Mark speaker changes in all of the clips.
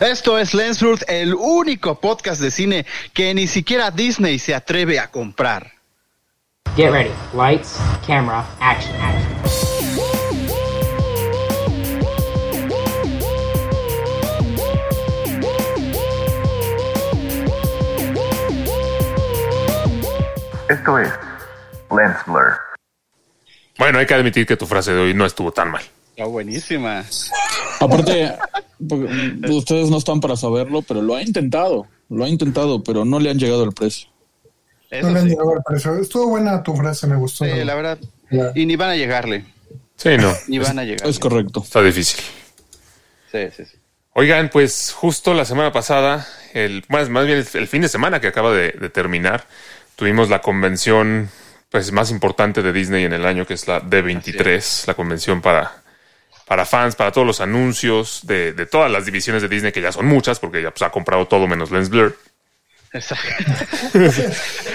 Speaker 1: Esto es Lensworth, el único podcast de cine que ni siquiera Disney se atreve a comprar.
Speaker 2: Get ready. Lights, camera, action, action.
Speaker 3: Esto es Lens Blur.
Speaker 4: Bueno, hay que admitir que tu frase de hoy no estuvo tan mal.
Speaker 1: Está buenísima.
Speaker 5: Aparte, ustedes no están para saberlo, pero lo ha intentado. Lo ha intentado, pero no le han llegado al precio.
Speaker 1: Eso
Speaker 6: No le han
Speaker 1: sí.
Speaker 6: llegado al precio. Estuvo buena tu frase, me gustó.
Speaker 1: Sí, la verdad. Y ni van a llegarle.
Speaker 4: Sí, no.
Speaker 1: Ni van a llegar.
Speaker 5: Es correcto.
Speaker 4: Está difícil.
Speaker 1: Sí, sí, sí.
Speaker 4: Oigan, pues justo la semana pasada, el, más, más bien el, el fin de semana que acaba de, de terminar, tuvimos la convención pues, más importante de Disney en el año, que es la D23, la convención para, para fans, para todos los anuncios de, de todas las divisiones de Disney, que ya son muchas, porque ya pues, ha comprado todo menos Lens Blur.
Speaker 1: Exacto.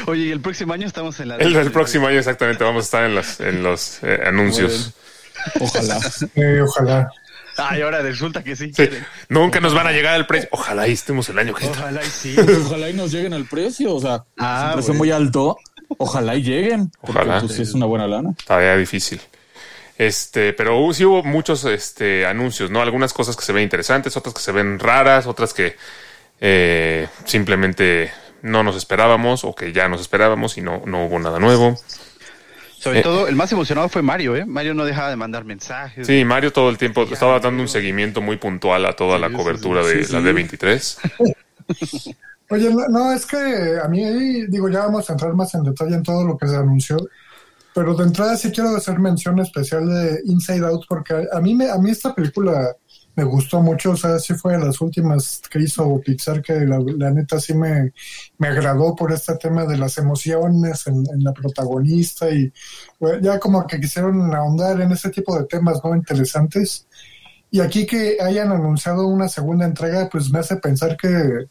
Speaker 1: Oye, y el próximo año estamos en la.
Speaker 4: El, el próximo año exactamente vamos a estar en, las, en los eh, anuncios.
Speaker 5: Ojalá.
Speaker 6: Eh, ojalá.
Speaker 1: Ay, ahora resulta que sí.
Speaker 4: Sí,
Speaker 1: quieren.
Speaker 4: nunca nos van a llegar al precio. Ojalá y estemos el año que.
Speaker 1: Ojalá y sí.
Speaker 5: Ojalá y nos lleguen al precio. O sea,
Speaker 1: Ah,
Speaker 5: es un precio
Speaker 1: bueno.
Speaker 5: muy alto. Ojalá y lleguen. Porque
Speaker 4: Ojalá.
Speaker 5: pues sí es una buena lana.
Speaker 4: Todavía difícil. Este, pero sí hubo muchos este, anuncios, ¿no? Algunas cosas que se ven interesantes, otras que se ven raras, otras que eh, simplemente no nos esperábamos o que ya nos esperábamos y no, no hubo nada nuevo.
Speaker 1: Sobre
Speaker 4: Eh.
Speaker 1: todo, el más emocionado fue Mario, ¿eh? Mario no dejaba de mandar mensajes.
Speaker 4: Sí, Mario todo el tiempo estaba dando un seguimiento muy puntual a toda la
Speaker 1: Sí,
Speaker 4: cobertura
Speaker 1: sí,
Speaker 4: de
Speaker 1: sí,
Speaker 4: la
Speaker 1: sí.
Speaker 4: D23.
Speaker 6: Oye, no, no, es que a mí, digo, ya vamos a entrar más en detalle en todo lo que se anunció, pero de entrada sí quiero hacer mención especial de Inside Out, porque a, mí, me, a mí esta película me gustó mucho, o sea, sí fue de las últimas que hizo Pixar que la, neta sí me, me agradó por este tema de las emociones en, la protagonista y ya como que quisieron ahondar en ese tipo de temas, ¿no? Interesantes. Y aquí que hayan anunciado una segunda entrega, pues me hace pensar que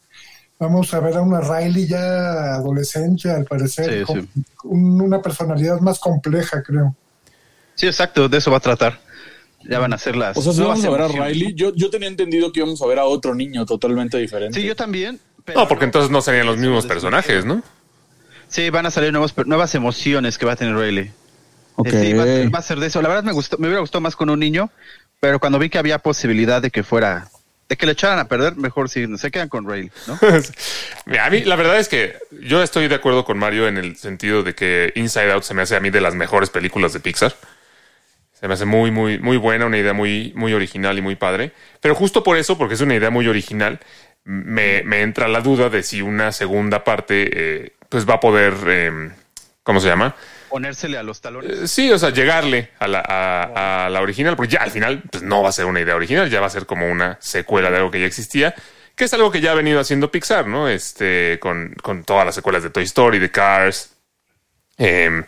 Speaker 6: vamos a ver a una Riley ya adolescente, al parecer,
Speaker 1: Sí,
Speaker 6: con
Speaker 1: sí.
Speaker 6: un- una personalidad más compleja, creo.
Speaker 1: Sí, exacto, de eso va a tratar. Ya van a ser las.
Speaker 5: O sea, si vamos a ver a. Riley, yo, yo tenía entendido que íbamos a ver a otro niño totalmente diferente.
Speaker 1: Sí, yo también. pero
Speaker 4: No, porque entonces no serían los mismos personajes, ¿no?
Speaker 1: Sí, van a salir nuevos, nuevas emociones que va a tener Rayleigh.
Speaker 5: Ok.
Speaker 1: Eh, Sí, va, a ser- va a ser de eso. La verdad me gustó, me hubiera gustado más con un niño, pero cuando vi que había posibilidad de que fuera, de que le echaran a perder, mejor si se quedan con Rayleigh, ¿no?
Speaker 4: A mí la verdad es que yo estoy de acuerdo con Mario en el sentido de que Inside Out se me hace a mí de las mejores películas de Pixar. Se me hace muy, muy, muy buena, una idea muy, muy original y muy padre. Pero justo por eso, porque es una idea muy original, me, me entra la duda de si una segunda parte, eh, pues va a poder, eh, ¿cómo se llama?
Speaker 1: Ponérsele a los talones.
Speaker 4: Eh, Sí, o sea, llegarle a la, a, a la original, porque ya al final pues, no va a ser una idea original, ya va a ser como una secuela de algo que ya existía, que es algo que ya ha venido haciendo Pixar, ¿no? Este, con, con todas las secuelas de Toy Story, de Cars, em,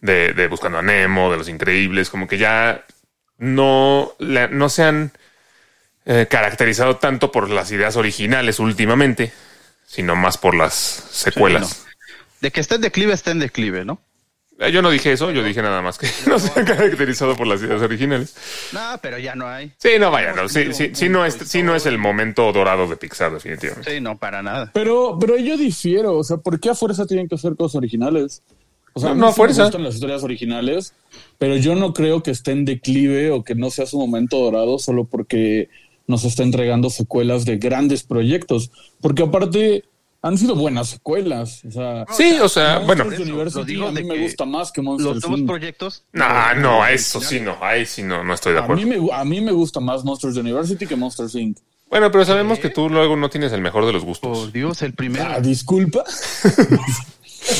Speaker 4: de, de Buscando a Nemo, de Los Increíbles, como que ya no, la- no se han eh, caracterizado tanto por las ideas originales últimamente, sino más por las secuelas.
Speaker 1: De que está en declive, está en declive, ¿no?
Speaker 4: Eh, Yo no dije eso, yo dije nada más que no se han caracterizado por las ideas originales.
Speaker 1: No, pero ya no hay.
Speaker 4: Sí, no, vaya, no, sí, sí, sí no es, sí no es el momento dorado de Pixar, definitivamente.
Speaker 1: Sí, no, para nada.
Speaker 5: Pero, pero yo difiero, o sea, ¿por qué a fuerza tienen que hacer cosas originales? O sea,
Speaker 4: No,
Speaker 5: a mí
Speaker 4: no, a
Speaker 5: sí me
Speaker 4: fuerza.
Speaker 5: gustan las historias originales, pero yo no creo que esté en declive o que no sea su momento dorado solo porque nos está entregando secuelas de grandes proyectos. Porque aparte han sido buenas secuelas. O sea,
Speaker 4: Sí, o sea, bueno,
Speaker 5: Monsters
Speaker 1: Lo digo
Speaker 5: a mí
Speaker 1: de
Speaker 5: me gusta más que
Speaker 1: Los
Speaker 5: Monsters
Speaker 1: nuevos
Speaker 5: Inc.
Speaker 1: proyectos.
Speaker 4: no, no, a eso sí no, ahí sí no, no estoy de
Speaker 5: A
Speaker 4: acuerdo.
Speaker 5: mí, me, a mí me gusta más Monsters University que Monsters Inc.
Speaker 4: Bueno, pero sabemos que tú luego no tienes el mejor de los gustos.
Speaker 1: Por Dios, el primero.
Speaker 5: Ah, disculpa.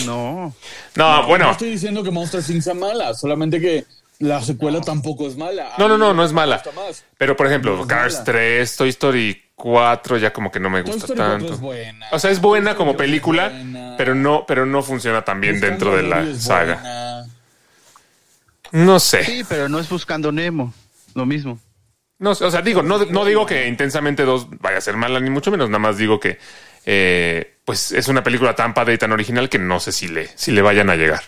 Speaker 1: No.
Speaker 4: No,
Speaker 5: No
Speaker 4: bueno,
Speaker 5: estoy diciendo que Monsters Inc. sea mala, solamente que la secuela tampoco es mala.
Speaker 4: no, no, no, no es mala. Pero por ejemplo,
Speaker 5: No
Speaker 4: Cars
Speaker 5: mala.
Speaker 4: 3, Toy Story 4 ya como que no me gusta
Speaker 5: Story 4
Speaker 4: tanto.
Speaker 5: es buena.
Speaker 4: O sea, es buena
Speaker 5: Toy
Speaker 4: como
Speaker 5: Story 4 es
Speaker 4: película,
Speaker 5: buena.
Speaker 4: pero no, pero no funciona tan bien
Speaker 5: Buscando
Speaker 4: dentro de la saga.
Speaker 5: buena.
Speaker 4: No sé.
Speaker 1: Sí, pero no es buscando Nemo. Lo mismo.
Speaker 4: No, sé, o sea, digo, no, no digo que Intensamente 2 vaya a ser mala, ni mucho menos, nada más digo que eh, pues es una película tan padre y tan original que no sé si le, si le vayan a llegar.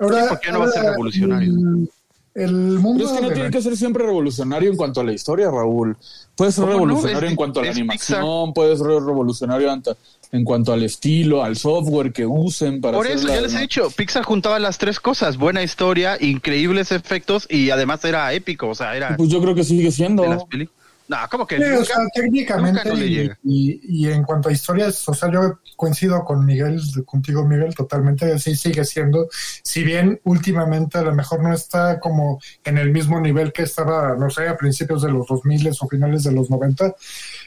Speaker 6: Ahora,
Speaker 1: ¿por qué no va a ser revolucionario?
Speaker 6: mm, el mundo
Speaker 5: Pero es que no tiene que ser siempre revolucionario en cuanto a la historia, Raúl. Puede ser revolucionario en cuanto a la
Speaker 1: es
Speaker 5: animación, puede ser revolucionario ante- en cuanto al estilo, al software que usen para
Speaker 1: Por eso, ya les he dicho, Pixar juntaba las tres cosas, buena historia, increíbles efectos y además era épico, o sea, era
Speaker 5: Pues yo creo que sigue siendo.
Speaker 1: de las películas. No, como que
Speaker 6: Sí, o sea, técnicamente
Speaker 1: nunca no le
Speaker 6: y,
Speaker 1: llega.
Speaker 6: y- y en cuanto a historias, o sea, yo coincido con Miguel, contigo Miguel, totalmente, sí sigue siendo, si bien últimamente a lo mejor no está como en el mismo nivel que estaba, no sé, a principios de los 2000 o finales de los 90,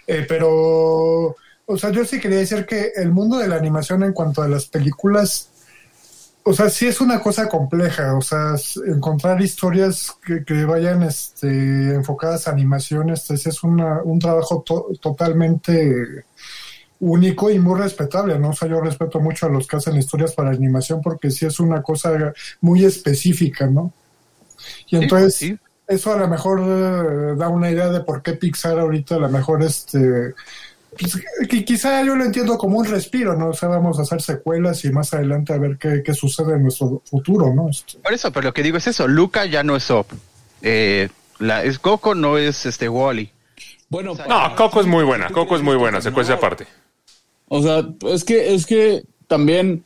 Speaker 6: eh, pero, o sea, yo sí quería decir que el mundo de la animación en cuanto a las películas o sea, sí es una cosa compleja, o sea, encontrar historias que, que vayan este, enfocadas a animación, este es una, un trabajo to- totalmente único y muy respetable, ¿no? O sea, yo respeto mucho a los que hacen historias para animación porque sí es una cosa muy específica, ¿no? Y
Speaker 1: Sí,
Speaker 6: entonces,
Speaker 1: sí.
Speaker 6: eso a lo mejor eh, da una idea de por qué Pixar ahorita a lo mejor este pues, qui- quizá yo lo entiendo como un respiro, ¿no? O sea, vamos a hacer secuelas y más adelante a ver qué, qué sucede en nuestro futuro, ¿no? Este,
Speaker 1: Por eso, pero lo que digo es eso, Luca ya no es Up. Eh, la, es Coco no es este Wally.
Speaker 5: Bueno,
Speaker 4: No, Coco es muy buena. Coco es muy buena. Secuencia aparte.
Speaker 5: O sea, es que, es que también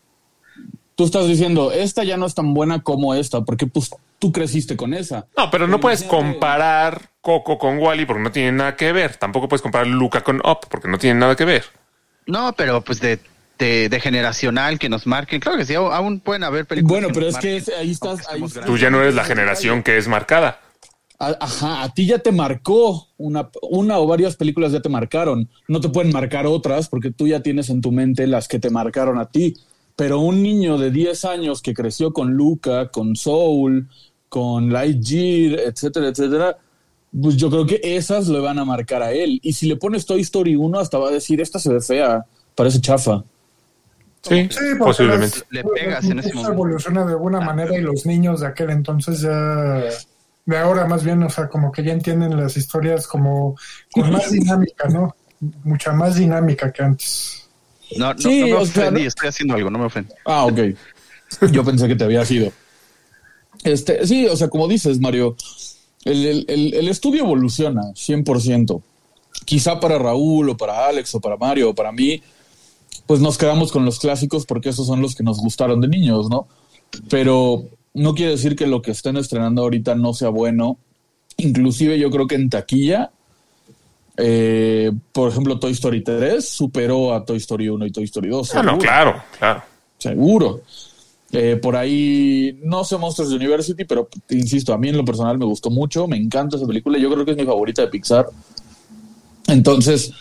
Speaker 5: tú estás diciendo, esta ya no es tan buena como esta, porque pues tú creciste con esa.
Speaker 4: No, pero no puedes
Speaker 5: imagínate-
Speaker 4: comparar Coco con Wally porque no tiene nada que ver. Tampoco puedes comparar Luca con Up porque no tiene nada que ver.
Speaker 1: No, pero pues de, de, de generacional que nos marquen. Claro que sí, aún, pueden haber películas.
Speaker 5: Bueno,
Speaker 1: que
Speaker 5: pero
Speaker 1: nos
Speaker 5: es que ahí estás, ahí estás-.
Speaker 4: Tú ya no eres la generación que es marcada.
Speaker 5: A- Ajá, a ti ya te marcó una, una o varias películas ya te marcaron. No te pueden marcar otras porque tú ya tienes en tu mente las que te marcaron a ti. Pero un niño de 10 años que creció con Luca, con Soul, con Lightyear, etcétera, etcétera, pues yo creo que esas le van a marcar a él. Y si le pones Toy Story 1, hasta va a decir, esta se ve fea, parece chafa.
Speaker 4: Sí,
Speaker 6: Sí, porque
Speaker 4: posiblemente.
Speaker 6: las-
Speaker 1: Le pegas en ese
Speaker 6: eso
Speaker 1: momento.
Speaker 6: evoluciona de alguna manera y los niños de aquel entonces ya, de ahora más bien, o sea, como que ya entienden las historias como con más dinámica, ¿no? Mucha más dinámica que antes.
Speaker 1: No, no,
Speaker 5: Sí,
Speaker 1: no me
Speaker 5: sea,
Speaker 1: ofendí, estoy haciendo algo, no me ofendí.
Speaker 5: Ah, ok. Yo pensé que te había sido. Este, sí, o sea, como dices, Mario, el, el- el- el estudio evoluciona 100%. Quizá para Raúl o para Alex o para Mario o para mí, pues nos quedamos con los clásicos porque esos son los que nos gustaron de niños, ¿no? Pero no quiere decir que lo que estén estrenando ahorita no sea bueno. Inclusive yo creo que en taquilla, eh, por ejemplo, Toy Story 3 superó a Toy Story 1 y Toy Story 2.
Speaker 4: Ah, no, claro, claro.
Speaker 5: Seguro. Eh, por ahí, no sé Monsters University, pero insisto, a mí en lo personal me gustó mucho, me encanta esa película, yo creo que es mi favorita de Pixar. Entonces,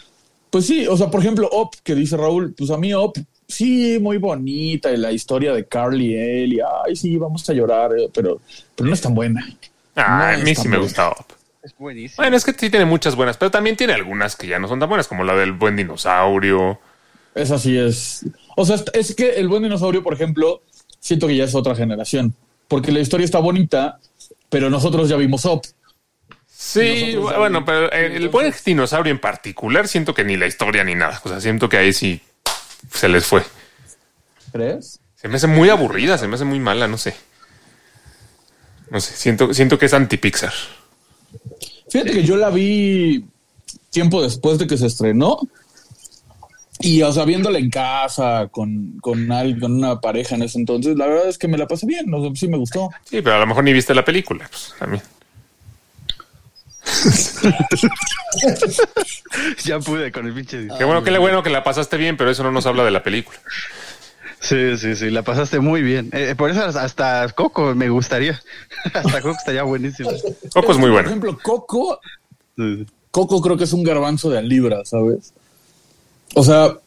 Speaker 5: pues sí, o sea, por ejemplo, Up, que dice Raúl, pues a mí Up, sí, muy bonita, y la historia de Carly y él, y ay, sí, vamos a llorar, pero, pero no es tan buena.
Speaker 4: Ah,
Speaker 5: No,
Speaker 4: a mí sí me
Speaker 5: buena.
Speaker 4: gusta Up.
Speaker 1: Es buenísimo.
Speaker 4: Bueno, es que sí tiene muchas buenas, pero también tiene algunas que ya no son tan buenas, como la del buen dinosaurio.
Speaker 5: Esa sí es. O sea, es que el buen dinosaurio, por ejemplo, siento que ya es otra generación, porque la historia está bonita, pero nosotros ya vimos Up.
Speaker 4: Sí, bueno, pero el, el buen dinosaurio en particular siento que ni la historia ni nada. O sea, siento que ahí sí se les fue.
Speaker 5: ¿Crees?
Speaker 4: Se me hace muy aburrida, se me hace muy mala, no sé. No sé, siento, siento que es anti-Pixar.
Speaker 5: Fíjate que yo la vi tiempo después de que se estrenó. Y, o sea, viéndola en casa con, con, al- con una pareja en ese entonces, la verdad es que me la pasé bien. O sea, sí me gustó.
Speaker 4: Sí, pero a lo mejor ni viste la película. Pues, también.
Speaker 1: ya pude con el pinche.
Speaker 4: Qué bueno, qué bueno que la pasaste bien, pero eso no nos habla de la película.
Speaker 1: Sí, sí, sí, la pasaste muy bien. Eh, por eso hasta Coco me gustaría. hasta Coco estaría buenísimo.
Speaker 4: Coco es muy
Speaker 5: Por
Speaker 4: buena.
Speaker 5: ejemplo, Coco,
Speaker 1: Sí.
Speaker 5: Coco creo que es un garbanzo de libra, ¿sabes? O sea,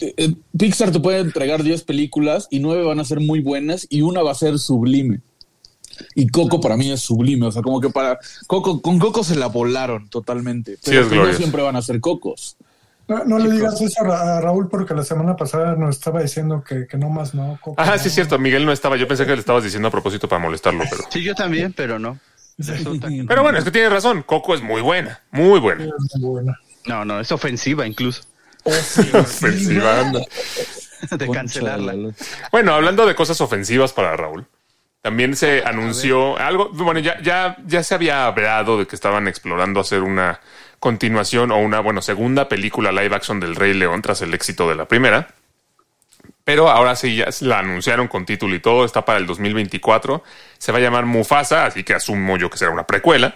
Speaker 5: eh, eh, Pixar te puede entregar 10 películas y 9 van a ser muy buenas y una va a ser sublime. Y Coco para mí es sublime, o sea, como que para Coco, con Coco se la volaron totalmente. Pero
Speaker 4: es
Speaker 5: no siempre van a ser Cocos.
Speaker 6: No, no le digas eso a, Raúl porque la semana pasada nos estaba diciendo que, que no más no. Coco,
Speaker 4: Ah,
Speaker 6: no.
Speaker 4: sí es cierto, Miguel no estaba. Yo pensé que le estabas diciendo a propósito para molestarlo, pero.
Speaker 1: Sí, yo también, pero no.
Speaker 4: Pero bueno, es que tiene razón. Coco es muy buena, muy buena.
Speaker 6: Es muy buena.
Speaker 1: No, no, es ofensiva incluso.
Speaker 4: Ofensiva, anda.
Speaker 1: de cancelarla.
Speaker 4: Bueno, hablando de cosas ofensivas para Raúl, también se anunció algo, bueno, ya, ya, ya se había hablado de que estaban explorando hacer una continuación o una, bueno, segunda película live action del Rey León tras el éxito de la primera. Pero ahora sí, ya la anunciaron con título y todo, está para el 2024. Se va a llamar Mufasa, así que asumo yo que será una precuela.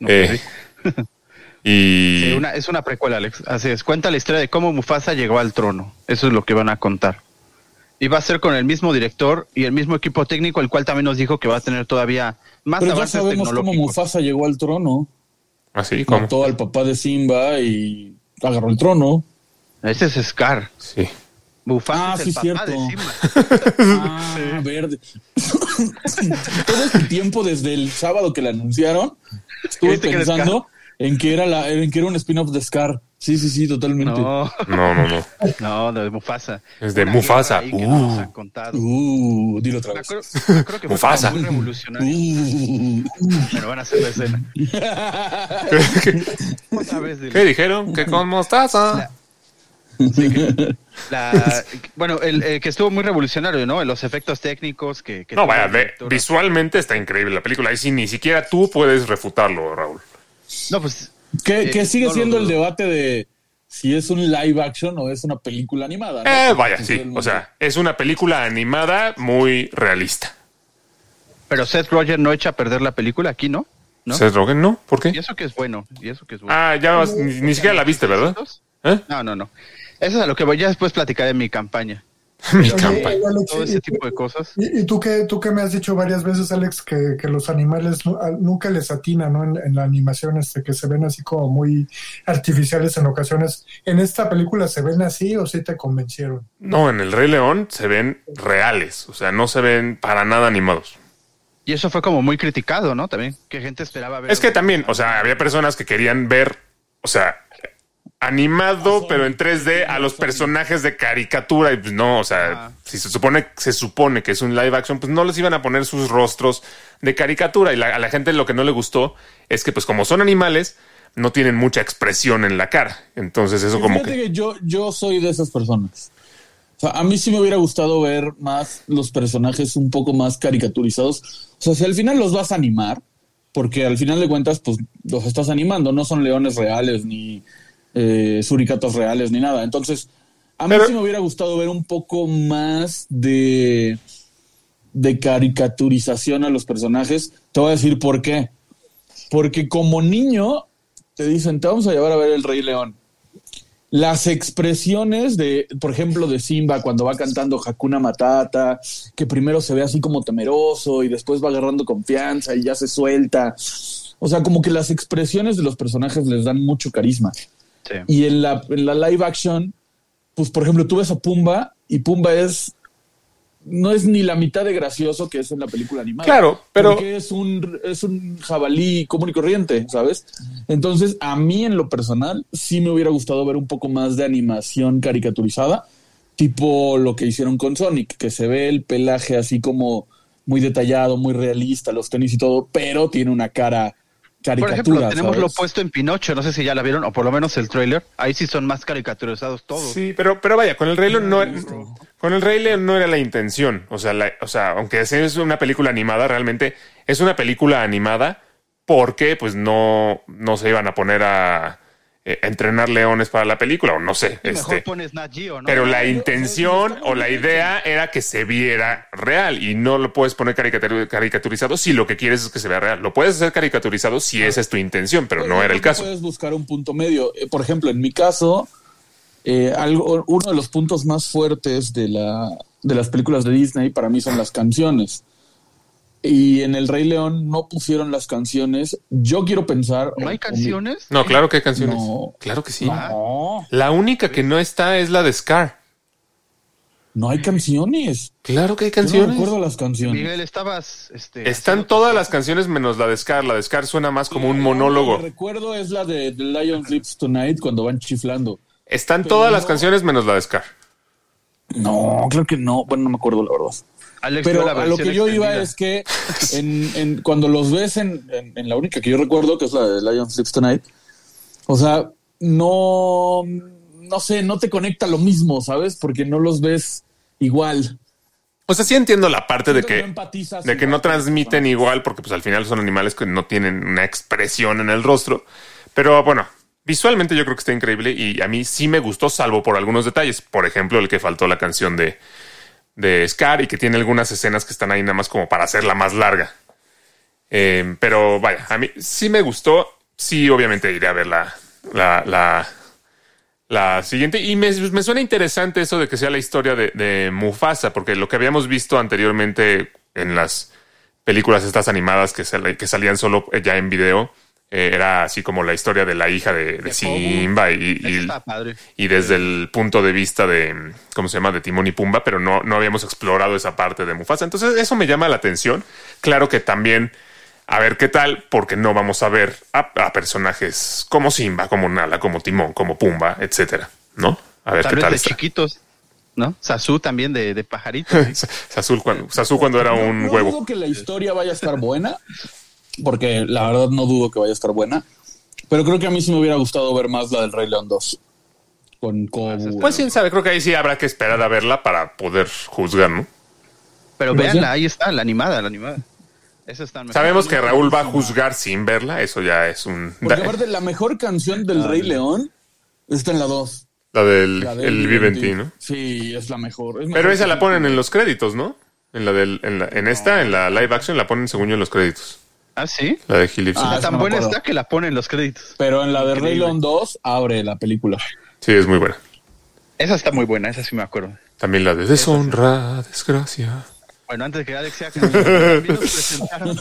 Speaker 4: Eh, y
Speaker 1: Sí, una- es una precuela, Alex. Así es. Cuenta la historia de cómo Mufasa llegó al trono. Eso es lo que van a contar. Y va a ser con el mismo director y el mismo equipo técnico, el cual también nos dijo que va a tener todavía más
Speaker 5: Pero ya
Speaker 1: avances
Speaker 5: sabemos cómo
Speaker 1: tecnológicos.
Speaker 5: Mufasa llegó al trono.
Speaker 4: Así como.
Speaker 5: Mató al papá de Simba y agarró el trono.
Speaker 1: Ese es Scar.
Speaker 4: Sí.
Speaker 1: Mufasa
Speaker 5: Ah,
Speaker 1: es el
Speaker 5: sí,
Speaker 1: papá
Speaker 5: cierto.
Speaker 1: de Simba.
Speaker 5: Ah, verde. Todo este tiempo desde el sábado que la anunciaron, estuve
Speaker 1: ¿Viste que era
Speaker 5: pensando en que era la, en que era un spin-off de Scar. Sí, sí, sí, totalmente.
Speaker 1: No,
Speaker 4: No, no, no.
Speaker 1: no, de Mufasa.
Speaker 4: Es de
Speaker 1: Una
Speaker 4: Mufasa.
Speaker 1: que nos
Speaker 4: Uh.
Speaker 1: han contado.
Speaker 5: Uh, dilo otra vez.
Speaker 1: me acuerdo que fue
Speaker 4: Mufasa.
Speaker 1: muy revolucionario.
Speaker 5: Uh,
Speaker 1: Pero van a hacer la escena. Vez, dile.
Speaker 4: ¿Qué dijeron? Que con mostaza.
Speaker 1: Sí, que- la- bueno, el, el que estuvo muy revolucionario, ¿no? Los efectos técnicos que... que
Speaker 4: No, vaya, ve- visualmente está increíble la película. Ahí sí, ni siquiera tú puedes refutarlo, Raúl.
Speaker 1: No, pues...
Speaker 5: que,
Speaker 1: eh,
Speaker 5: que sigue
Speaker 1: no
Speaker 5: siendo el debate de si es un live action o es una película animada. ¿no?
Speaker 4: Eh, vaya, sí. O sea, es una película animada muy realista.
Speaker 1: Pero Seth Rogen no echa a perder la película aquí, ¿no? ¿No?
Speaker 4: ¿Seth Rogen no? ¿Por
Speaker 1: Y
Speaker 4: qué?
Speaker 1: eso que es bueno, y eso que es bueno.
Speaker 4: Ah, ya vas- ni, ni siquiera la viste, ¿verdad? ¿Eh?
Speaker 1: No, no, no. Eso es a lo que voy. Ya después platicaré en mi campaña.
Speaker 4: Mi
Speaker 6: Oye. Alex,
Speaker 1: Todo
Speaker 6: ¿y
Speaker 1: ese
Speaker 6: tú-
Speaker 1: tipo de cosas.
Speaker 6: Y, y tú que tú que me has dicho varias veces, Alex, que, que los animales nunca les atina, ¿no? En, en la animación, este, que se ven así como muy artificiales en ocasiones. ¿En esta película se ven así o sí te convencieron?
Speaker 4: No, en el Rey León se ven reales. O sea, no se ven para nada animados.
Speaker 1: Y eso fue como muy criticado, ¿no? También, que gente esperaba ver.
Speaker 4: Es que también, o sea, había personas que querían ver, o sea, animado, pero en 3D a los personajes de caricatura. Y pues no, o sea, si se supone, se supone que es un live action, pues no les iban a poner sus rostros de caricatura. Y la- a la gente lo que no le gustó es que, pues como son animales, no tienen mucha expresión en la cara. Entonces, eso
Speaker 5: Y
Speaker 4: como
Speaker 5: fíjate
Speaker 4: que.
Speaker 5: que yo, yo soy de esas personas. O sea, a mí sí me hubiera gustado ver más los personajes un poco más caricaturizados. O sea, si al final los vas a animar, porque al final de cuentas, pues los estás animando, no son leones reales, ni eh, suricatos reales, ni nada. Entonces, a mí
Speaker 4: Pero-
Speaker 5: sí me hubiera gustado ver un poco más de, de caricaturización a los personajes. Te voy a decir por qué. Porque como niño, te dicen, te vamos a llevar a ver el Rey León las expresiones de, por ejemplo, de Simba cuando va cantando Hakuna Matata, que primero se ve así como temeroso y después va agarrando confianza y ya se suelta. O sea, como que las expresiones de los personajes les dan mucho carisma.
Speaker 1: Sí.
Speaker 5: Y en la, en la live action, pues por ejemplo, tú ves a Pumba y Pumba es no es ni la mitad de gracioso que es en la película animada.
Speaker 4: Claro, pero-
Speaker 5: Porque es un, es un jabalí común y corriente, ¿sabes? Entonces, a mí en lo personal, sí me hubiera gustado ver un poco más de animación caricaturizada, tipo lo que hicieron con Sonic, que se ve el pelaje así como muy detallado, muy realista, los tenis y todo, pero tiene una cara
Speaker 1: Por ejemplo, tenemos lo
Speaker 5: ¿sabes?
Speaker 1: opuesto en Pinocho, no sé si ya la vieron, o por lo menos el tráiler. Ahí sí son más caricaturizados todos.
Speaker 4: Sí, pero, pero vaya, con el Rey León no, con el Rey León no era la intención. O sea, la- o sea, aunque sea es una película animada, realmente es una película animada porque pues no, no se iban a poner a, eh, entrenar leones para la película, o no sé.
Speaker 1: Y mejor
Speaker 4: Este,
Speaker 1: pones Nat Geo, ¿no?
Speaker 4: pero la intención
Speaker 5: o
Speaker 4: la idea era que se viera real y no lo puedes poner caricatur- caricaturizado si lo que quieres es que se vea real. Lo puedes hacer caricaturizado si esa es tu intención, pero no era el caso.
Speaker 5: Puedes buscar un punto medio. Eh, Por ejemplo, en mi caso, eh, algo, uno de los puntos más fuertes de, la, de las películas de Disney para mí son las canciones. Y en El Rey León no pusieron las canciones. Yo quiero pensar.
Speaker 1: ¿No hay canciones?
Speaker 4: No, claro que hay canciones.
Speaker 5: No.
Speaker 4: Claro que sí.
Speaker 5: No,
Speaker 4: La única que no está es la de Scar.
Speaker 5: no hay canciones.
Speaker 4: Claro que hay
Speaker 5: Yo no
Speaker 4: canciones.
Speaker 5: recuerdo las canciones.
Speaker 1: Miguel, estabas... Este,
Speaker 4: Están todas las canciones menos la de Scar. La de Scar suena más como un monólogo.
Speaker 5: que recuerdo es la de The Lion Sleeps Tonight cuando van chiflando.
Speaker 4: Están
Speaker 5: pero
Speaker 4: todas las canciones menos la de Scar.
Speaker 5: No, creo que no. Bueno, no me acuerdo la verdad.
Speaker 1: Alex
Speaker 5: Pero a lo que yo iba es que en, en- cuando los ves en, en- en la única que yo recuerdo, que es la de Lion Sleeps Tonight, o sea, no, no sé, no te conecta lo mismo, ¿sabes? Porque no los ves igual.
Speaker 4: O sea, sí entiendo la parte de
Speaker 5: que
Speaker 4: que,
Speaker 5: no empatizas
Speaker 4: de que
Speaker 5: igual
Speaker 4: no transmiten igual, porque pues al final son animales que no tienen una expresión en el rostro. Pero bueno, visualmente yo creo que está increíble y a mí sí me gustó, salvo por algunos detalles. Por ejemplo, el que faltó la canción de, de Scar y que tiene algunas escenas que están ahí nada más como para hacerla más larga. Eh, pero vaya, a mí sí me gustó. Sí, obviamente iré a ver la, la, la, siguiente. Y me, me suena interesante eso de que sea la historia de, Mufasa, porque lo que habíamos visto anteriormente en las películas estas animadas que, sal- que salían solo ya en video, era así como la historia de la hija de, de Simba y, y-
Speaker 1: está padre.
Speaker 4: y desde el punto de vista de, ¿cómo se llama?, de Timón y Pumba, pero no, no habíamos explorado esa parte de Mufasa. Entonces eso me llama la atención. Claro que también, a ver qué tal, porque no vamos a ver a, a personajes como Simba, como Nala, como Timón, como Pumba, etcétera, ¿no? A ver
Speaker 1: Tal
Speaker 4: qué
Speaker 1: vez
Speaker 4: tal
Speaker 1: de
Speaker 4: está.
Speaker 1: chiquitos, ¿no? Sasu también de, de pajarito.
Speaker 4: Sazul cuando, cuando era un
Speaker 5: no
Speaker 4: huevo.
Speaker 5: dudo que la historia vaya a estar buena, porque la verdad no dudo que vaya a estar buena. Pero creo que a mí sí me hubiera gustado ver más la del Rey León 2. Con Kobu.
Speaker 4: Pues quién sabe, creo que ahí sí habrá que esperar a verla para poder juzgar, ¿no?
Speaker 1: Pero
Speaker 5: No sé.
Speaker 1: véanla, ahí está, la animada, la animada. Esa está mejor.
Speaker 4: Sabemos que Raúl va a juzgar sin verla, eso ya es un...
Speaker 5: Porque aparte, la mejor canción del Rey León está en la 2.
Speaker 4: La del
Speaker 5: La del
Speaker 4: el Vive en ti, ¿no?
Speaker 5: Sí, es la mejor. Es
Speaker 4: Pero
Speaker 5: mejor
Speaker 4: esa la ponen en los créditos, ¿no? En la del, en, la- en esta, en la live action, la ponen según yo en los créditos.
Speaker 1: Ah, sí.
Speaker 4: La de Gilipsi.
Speaker 5: Ah,
Speaker 1: Ah, tan
Speaker 5: no
Speaker 1: buena está que la ponen en los créditos.
Speaker 5: Pero en la de
Speaker 1: Increíble.
Speaker 5: León 2 abre la película.
Speaker 4: Sí, es muy buena.
Speaker 1: Esa está muy buena, esa sí me acuerdo.
Speaker 4: También la de Deshonra, Desgracia.
Speaker 1: Bueno, antes de que Alex sea también nos presentaron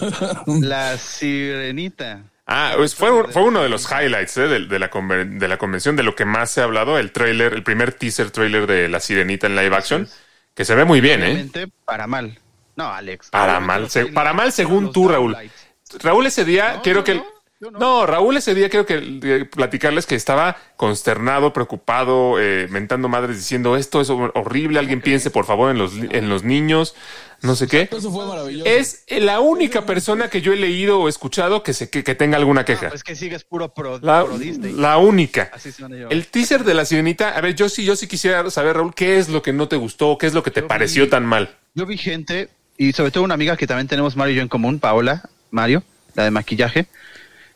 Speaker 1: la sirenita.
Speaker 4: Ah, pues fue, fue uno de los highlights ¿eh? de, de la conven- de la convención, de lo que más se ha hablado, el trailer, el primer teaser trailer de La Sirenita en live action, que se ve muy bien, ¿eh?
Speaker 1: Obviamente, para mal. No, Alex.
Speaker 4: Para
Speaker 1: Obviamente
Speaker 4: mal,
Speaker 1: los
Speaker 4: se- para mal según
Speaker 1: los
Speaker 4: tú, Raúl.
Speaker 1: downlights.
Speaker 4: Raúl ese día,
Speaker 1: No,
Speaker 4: quiero que...
Speaker 1: no,
Speaker 4: no.
Speaker 1: no.
Speaker 4: Raúl ese día quiero que eh, platicarles que estaba consternado, preocupado, eh, mentando madres, diciendo esto es horrible, alguien piense por favor en los, li- en los niños, no sé qué.
Speaker 5: Eso fue maravilloso.
Speaker 4: Es la única persona que yo he leído o escuchado que, se, que, que tenga alguna queja.
Speaker 1: No, pues que sigues puro pro,
Speaker 4: La,
Speaker 1: pro Disney.
Speaker 4: la única.
Speaker 1: Así.
Speaker 4: El teaser de la sirenita, a ver, yo sí, yo sí quisiera saber, Raúl, qué es lo que no te gustó, qué es lo que te
Speaker 1: Yo
Speaker 4: pareció
Speaker 1: vi-
Speaker 4: tan mal.
Speaker 1: Yo vi gente, y sobre todo una amiga que también tenemos Mario y yo en común, Paola, Mario, la de maquillaje.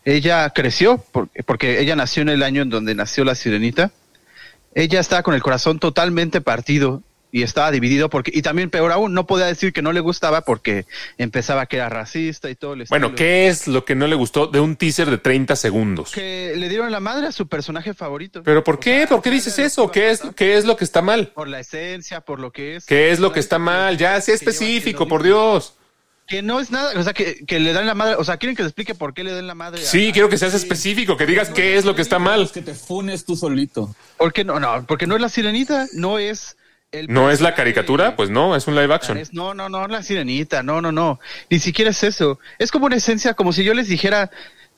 Speaker 1: Ella creció porque, porque ella nació en el año en donde nació la sirenita. Ella estaba con el corazón totalmente partido y estaba dividido porque, y también peor aún, no podía decir que no le gustaba porque empezaba que era racista y todo el
Speaker 4: Bueno. ¿qué es lo que no le gustó de un teaser de 30 segundos?
Speaker 1: Que le dieron la madre a su personaje favorito.
Speaker 4: ¿Pero por
Speaker 1: O
Speaker 4: qué?
Speaker 1: sea,
Speaker 4: ¿Por qué dices eso? ¿Qué es. ¿Qué es lo que está mal?
Speaker 1: Por la esencia, por lo que es.
Speaker 4: ¿Qué es lo que está mal? Ya, sea específico, por. Dios.
Speaker 1: Que no es nada, o sea, que, que le dan la madre, o sea, quieren que les explique por qué le dan la madre.
Speaker 4: Sí,
Speaker 1: a-
Speaker 4: quiero que seas específico, que digas qué es lo que está mal.
Speaker 5: Es que te funes tú solito.
Speaker 1: ¿Por qué no? No, porque no es la sirenita, no es el
Speaker 4: ¿No es la caricatura? Pues no, es un live action.
Speaker 1: Es- no, no, no, la sirenita, no, no, no. Ni siquiera es eso. Es como una esencia, como si yo les dijera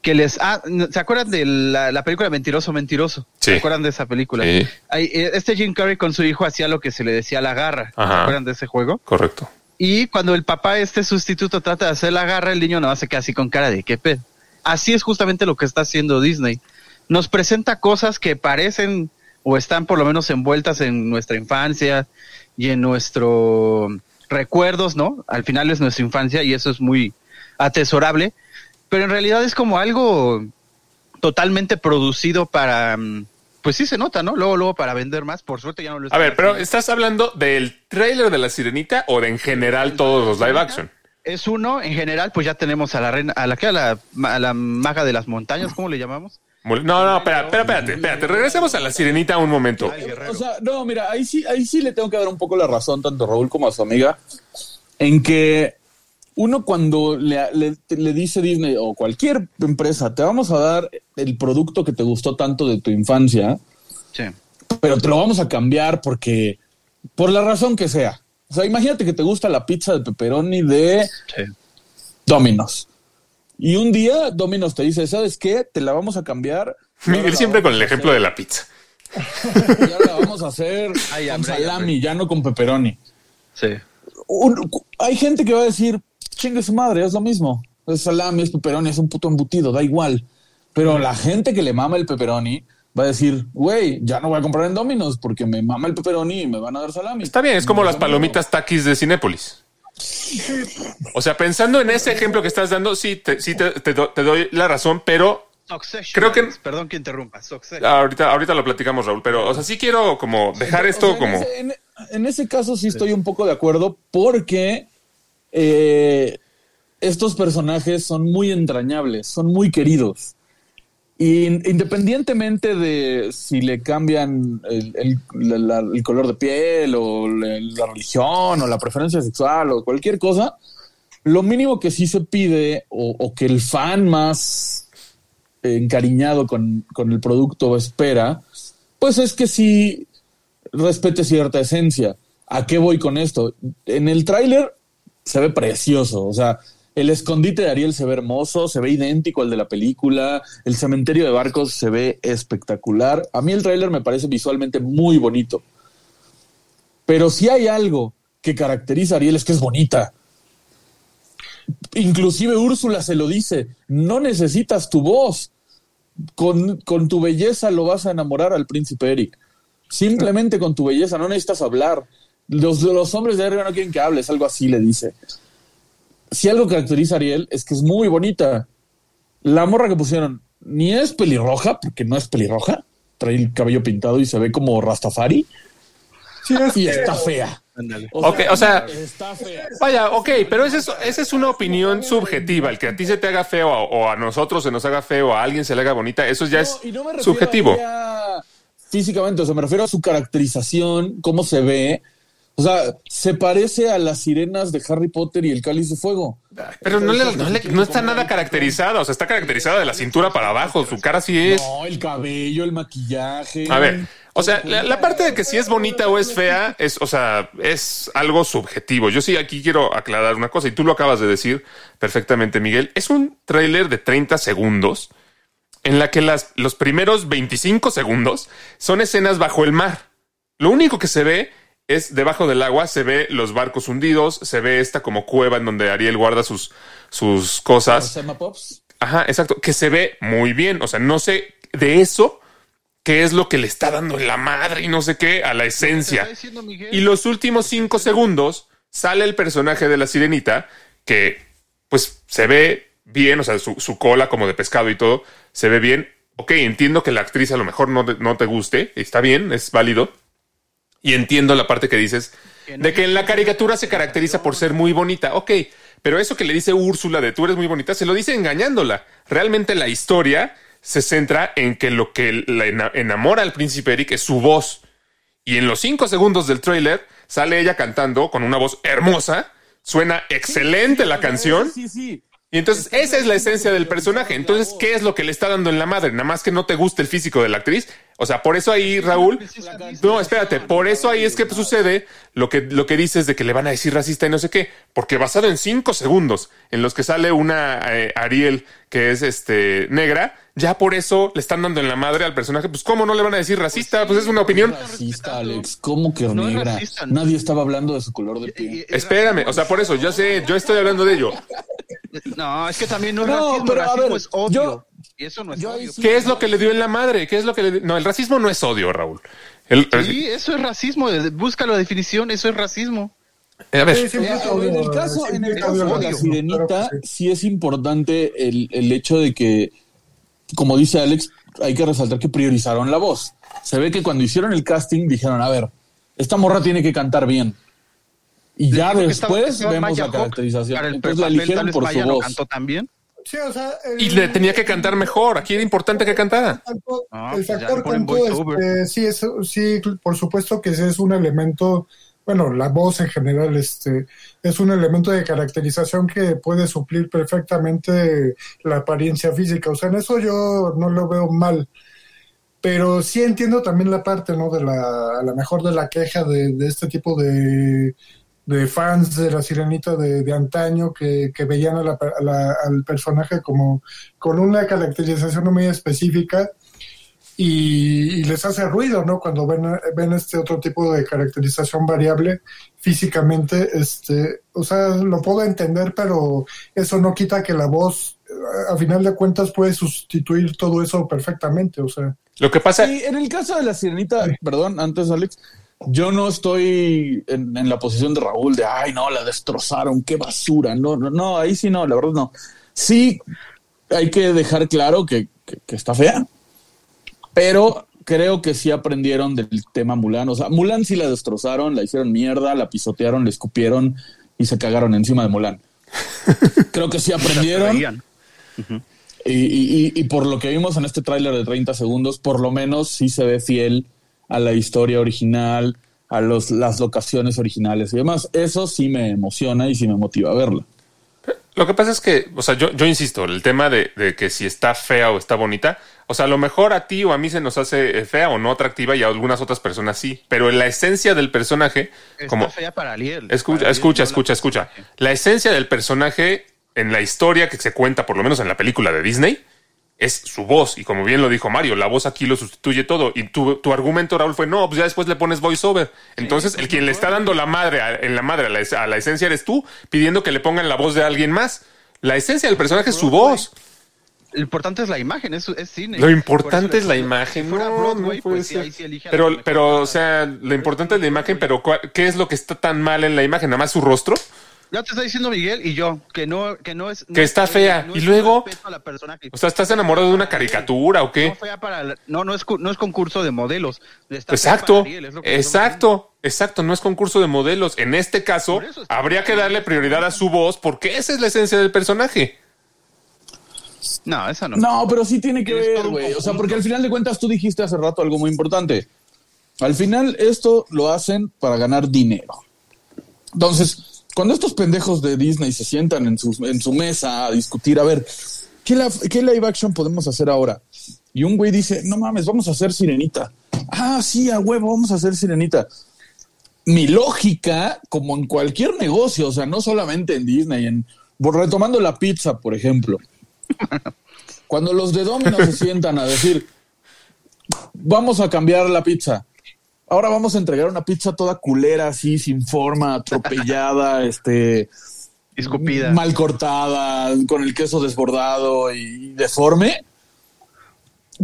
Speaker 1: que les... Ah, ¿Se acuerdan de la, la película Mentiroso, Mentiroso?
Speaker 4: Sí.
Speaker 1: ¿Se acuerdan de esa película?
Speaker 4: Sí.
Speaker 1: Ahí, eh, este Jim Carrey con su hijo hacía lo que se le decía la garra. ¿Se
Speaker 4: Ajá.
Speaker 1: acuerdan de ese juego?
Speaker 4: Correcto.
Speaker 1: Y cuando el papá, este sustituto, trata de hacer la garra, el niño no se queda así con cara de qué pedo. Así es justamente lo que está haciendo Disney. Nos presenta cosas que parecen o están por lo menos envueltas en nuestra infancia y en nuestro recuerdos, ¿no? Al final es nuestra infancia y eso es muy atesorable, pero en realidad es como algo totalmente producido para, mm, pues sí se nota, ¿no? Luego, luego para vender más, por suerte ya no lo
Speaker 4: A ver, pero. ¿estás hablando del trailer de la sirenita o de en general todos los live action?
Speaker 1: Es uno, en general, pues ya tenemos a la reina, a la que a la, a la maga de las montañas, ¿cómo le llamamos?
Speaker 4: No, no, espera, espera, espérate, espérate. Regresemos a la sirenita un momento.
Speaker 5: O sea, no, mira, ahí sí, ahí sí le tengo que dar un poco la razón tanto a Raúl como a su amiga en que uno cuando le, le- le dice Disney o cualquier empresa, te vamos a dar el producto que te gustó tanto de tu infancia,
Speaker 1: Sí.
Speaker 5: pero te lo vamos a cambiar porque, por la razón que sea. O sea, imagínate que te gusta la pizza de pepperoni de
Speaker 1: Sí.
Speaker 5: Domino's. Y un día Domino's te dice, ¿sabes qué? Te la vamos a cambiar.
Speaker 4: Miguel siempre con el ejemplo de la pizza.
Speaker 5: y ahora la vamos a hacer
Speaker 1: Ay,
Speaker 5: con
Speaker 1: hambre,
Speaker 5: salami, ya no con pepperoni.
Speaker 1: Sí.
Speaker 5: Un- hay gente que va a decir, chingue su madre, es lo mismo. Es salami, es pepperoni, es un puto embutido, da igual. Pero la gente que le mama el pepperoni va a decir, güey, ya no voy a comprar en Domino's porque me mama el pepperoni y me van a dar salami.
Speaker 4: Está bien, es como
Speaker 5: No,
Speaker 4: las
Speaker 5: no,
Speaker 4: palomitas taquis de Cinépolis. O sea, pensando en ese ejemplo que estás dando, sí, te, sí te, te do- te doy la razón, pero
Speaker 1: Succession.
Speaker 4: Creo que-
Speaker 1: Perdón que interrumpa. Succession.
Speaker 4: ahorita, ahorita lo platicamos, Raúl. Pero, o sea, sí quiero como dejar esto
Speaker 5: O sea,
Speaker 4: como.
Speaker 5: En ese, en- en ese caso sí estoy un poco de acuerdo porque eh, estos personajes son muy entrañables, son muy queridos. Y in- independientemente de si le cambian el, color de piel o la, religión o la preferencia sexual o cualquier cosa, lo mínimo que sí se pide o, o que el fan más encariñado con, con el producto espera, pues es que sí respete cierta esencia. ¿A qué voy con esto? En el tráiler se ve precioso, o sea, el escondite de Ariel se ve hermoso, se ve idéntico al de la película, el cementerio de barcos se ve espectacular. A mí el tráiler me parece visualmente muy bonito. Pero si hay algo que caracteriza a Ariel es que es bonita. Inclusive Úrsula se lo dice, no necesitas tu voz. Con, con tu belleza lo vas a enamorar al príncipe Eric. Simplemente con tu belleza, no necesitas hablar. Los, los hombres de arriba no quieren que hables, algo así le dice. Si algo caracteriza a Ariel es que es muy bonita. La morra que pusieron ni es pelirroja, porque no es pelirroja, trae el cabello pintado y se ve como Rastafari,
Speaker 6: Sí, es
Speaker 5: y está fea.
Speaker 1: Ándale.
Speaker 4: Ok, o sea-
Speaker 5: está fea.
Speaker 4: Vaya, ok, pero esa es, esa es una opinión subjetiva. El que a ti se te haga feo o, o a nosotros se nos haga feo o a alguien se le haga bonita, eso ya es
Speaker 5: y no me refiero
Speaker 4: subjetivo.
Speaker 5: a físicamente, o sea, me refiero a su caracterización, cómo se ve. O sea, se parece a las sirenas de Harry Potter y el cáliz de fuego.
Speaker 4: Pero no, le- no le- no está nada caracterizada, o sea, está caracterizada de la cintura para abajo, su cara sí es.
Speaker 5: No, el cabello, el maquillaje.
Speaker 4: A ver, o sea, la, la parte de que si es bonita o es fea es, o sea, es algo subjetivo. Yo sí aquí quiero aclarar una cosa y tú lo acabas de decir perfectamente, Miguel. Es un tráiler de 30 segundos en la que las, los primeros 25 segundos son escenas bajo el mar. Lo único que se ve es debajo del agua, se ve los barcos hundidos, se ve esta como cueva en donde Ariel guarda sus, sus cosas. Ajá, exacto, que se ve muy bien. O sea, no sé de eso qué es lo que le está dando en la madre y no sé qué a la esencia.
Speaker 1: diciendo.
Speaker 4: Y los últimos cinco segundos sale el personaje de la sirenita que pues se ve bien, o sea, su, su cola como de pescado y todo, se ve bien. Ok, entiendo que la actriz a lo mejor no, te- no te guste, está bien, es válido. Y entiendo la parte que dices de que en la caricatura se caracteriza por ser muy bonita. Ok, pero eso que le dice Úrsula de tú eres muy bonita, se lo dice engañándola. Realmente la historia se centra en que lo que la ena- enamora al príncipe Eric es su voz. Y en los cinco segundos del tráiler sale ella cantando con una voz hermosa. Suena excelente la canción.
Speaker 5: Sí, sí.
Speaker 4: Y entonces esa es la esencia del personaje. Entonces, ¿qué es lo que le está dando en la madre? Nada más que no te guste el físico de la actriz. O sea, por eso ahí, Raúl. No, espérate, por eso ahí es que sucede lo que, lo que dices de que le van a decir racista y no sé qué. Porque basado en cinco segundos en los que sale una eh, Ariel que es este negra, ya por eso le están dando en la madre al personaje. Pues, ¿cómo no le van a decir racista? Pues es una opinión.
Speaker 5: Racista, Alex. ¿Cómo que
Speaker 1: No es
Speaker 5: negra?
Speaker 1: racista, no.
Speaker 5: Nadie estaba hablando de su color de
Speaker 1: Y-
Speaker 5: piel.
Speaker 1: y-
Speaker 4: Espérame, o sea, por eso, yo sé, yo estoy hablando de ello.
Speaker 1: No, es que también no es
Speaker 5: No,
Speaker 1: racismo,
Speaker 5: pero, a ver,
Speaker 1: es odio.
Speaker 5: yo-
Speaker 1: y eso no es odio.
Speaker 5: sí-
Speaker 4: ¿Qué es lo que le dio en la madre? ¿Qué es lo que le dio? No, el racismo no es odio, Raúl. El-
Speaker 1: Sí, eso es racismo. Busca la definición, eso es racismo.
Speaker 4: a ver,
Speaker 6: Sí, sí,
Speaker 5: Eh,
Speaker 6: sí,
Speaker 5: en el caso,
Speaker 6: sí,
Speaker 5: en el caso
Speaker 6: odio,
Speaker 5: de la sirenita,
Speaker 6: claro sí.
Speaker 5: sí es importante el, el hecho de que, como dice Alex, hay que resaltar que priorizaron la voz. Se ve que cuando hicieron el casting dijeron, a ver, esta morra tiene que cantar bien. Y ya después vemos
Speaker 1: Maya
Speaker 5: la caracterización.
Speaker 1: Para el
Speaker 5: Entonces la eligieron
Speaker 1: vez
Speaker 5: por
Speaker 1: Maya
Speaker 5: su
Speaker 1: lo
Speaker 5: voz.
Speaker 1: cantó también.
Speaker 6: Sí, o sea, el-
Speaker 4: y le tenía que cantar mejor. Aquí era importante que cantara.
Speaker 1: Ah,
Speaker 6: el
Speaker 1: pues
Speaker 6: factor
Speaker 1: le ponen
Speaker 6: canto, este, sí, es, sí, por supuesto que es un elemento, bueno, la voz en general, este, es un elemento de caracterización que puede suplir perfectamente la apariencia física. O sea, en eso yo no lo veo mal. Pero sí entiendo también la parte, ¿no? De la, a lo mejor de la queja de, de este tipo de, de fans de la sirenita de, de antaño que, que veían a la- a la- al personaje como con una caracterización muy específica y, y les hace ruido, ¿no? Cuando ven, ven este otro tipo de caracterización variable físicamente, este, o sea, lo puedo entender, pero eso no quita que la voz, a final de cuentas, puede sustituir todo eso perfectamente, o sea.
Speaker 4: Lo que pasa,
Speaker 5: Sí, en el caso de la sirenita, perdón, antes Alex, yo no estoy en, en la posición de Raúl de, ay, no, la destrozaron, qué basura. No, no, no, ahí sí no, la verdad no. Sí, hay que dejar claro que, que- que está fea, pero creo que sí aprendieron del tema Mulan. O sea, Mulan sí la destrozaron, la hicieron mierda, la pisotearon, le escupieron y se cagaron encima de Mulan. Creo que sí aprendieron. Y- y- y por lo que vimos en este tráiler de 30 segundos, por lo menos sí se ve fiel a la historia original, a los, las locaciones originales y demás. Eso sí me emociona y sí me motiva a verla.
Speaker 4: Lo que pasa es que, o sea, yo, yo insisto, el tema de, de que si está fea o está bonita, o sea, a lo mejor a ti o a mí se nos hace eh, fea o no atractiva y a algunas otras personas sí, pero en la esencia del personaje,
Speaker 1: Está
Speaker 4: como...
Speaker 1: fea para Ariel.
Speaker 4: Escucha,
Speaker 1: Para Ariel
Speaker 4: escucha,
Speaker 1: no la-
Speaker 4: escucha, escucha. La esencia del personaje en la historia que se cuenta, por lo menos en la película de Disney, es su voz. Y como bien lo dijo Mario, la voz aquí lo sustituye todo. Y tu, tu argumento, Raúl, fue no, pues ya después le pones voiceover. Entonces, el quien le está dando la madre a- en la madre a la, es- a la esencia eres tú, pidiendo que le pongan la voz de alguien más. La esencia del personaje es su voz.
Speaker 1: Lo importante es la imagen, es, es cine.
Speaker 4: Lo importante
Speaker 1: Por
Speaker 4: es la imagen.
Speaker 1: Pues
Speaker 4: pero, pero, o sea, lo importante es la imagen, pero ¿cuál- ¿qué es lo que está tan mal en la imagen? ¿Nada más su rostro?
Speaker 1: Ya te está diciendo Miguel y yo que no, que no es. no
Speaker 4: Que
Speaker 1: es-
Speaker 4: está fea.
Speaker 1: no
Speaker 4: Y
Speaker 1: es
Speaker 4: luego-. O sea, ¿estás enamorado de una caricatura o
Speaker 1: No,
Speaker 4: qué?
Speaker 1: fea para la- no, no es, no es concurso de modelos. Está
Speaker 4: Exacto,
Speaker 1: para Ariel, es lo que estamos
Speaker 4: exacto, exacto, no es concurso de modelos. En este caso, habría que darle prioridad a su voz porque esa es la esencia del personaje.
Speaker 1: No, esa no.
Speaker 5: No, pero sí tiene que ver, güey. O sea, porque al final de cuentas tú dijiste hace rato algo muy importante. Al final esto lo hacen para ganar dinero. Entonces, cuando estos pendejos de Disney se sientan en, sus, en su mesa a discutir, a ver, ¿qué, la- ¿qué live action podemos hacer ahora? Y un güey dice, no mames, vamos a hacer sirenita. Ah, sí, a huevo, vamos a hacer sirenita. Mi lógica, como en cualquier negocio, o sea, no solamente en Disney, en, retomando la pizza, por ejemplo. Cuando los de Domino's se sientan a decir, vamos a cambiar la pizza. Ahora vamos a entregar una pizza toda culera, así, sin forma, atropellada, este,
Speaker 1: Escupida.
Speaker 5: mal cortada, con el queso desbordado y deforme.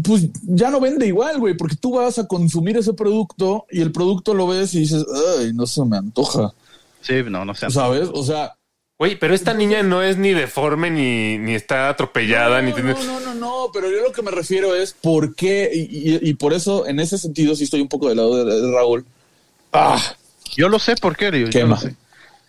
Speaker 5: Pues ya no vende igual, güey, porque tú vas a consumir ese producto y el producto lo ves y dices, ay, no se me antoja,
Speaker 1: Sí, no, no sé.
Speaker 5: ¿sabes? O sea,
Speaker 4: Oye, pero esta niña no es ni deforme, ni, ni está atropellada, ni
Speaker 5: No,
Speaker 4: tiene...
Speaker 5: no, no, no, no, pero yo lo que me refiero es por qué, y, y- y por eso, en ese sentido, sí estoy un poco del lado de, de Raúl. Ah,
Speaker 1: Yo lo sé por qué, yo, yo lo sé.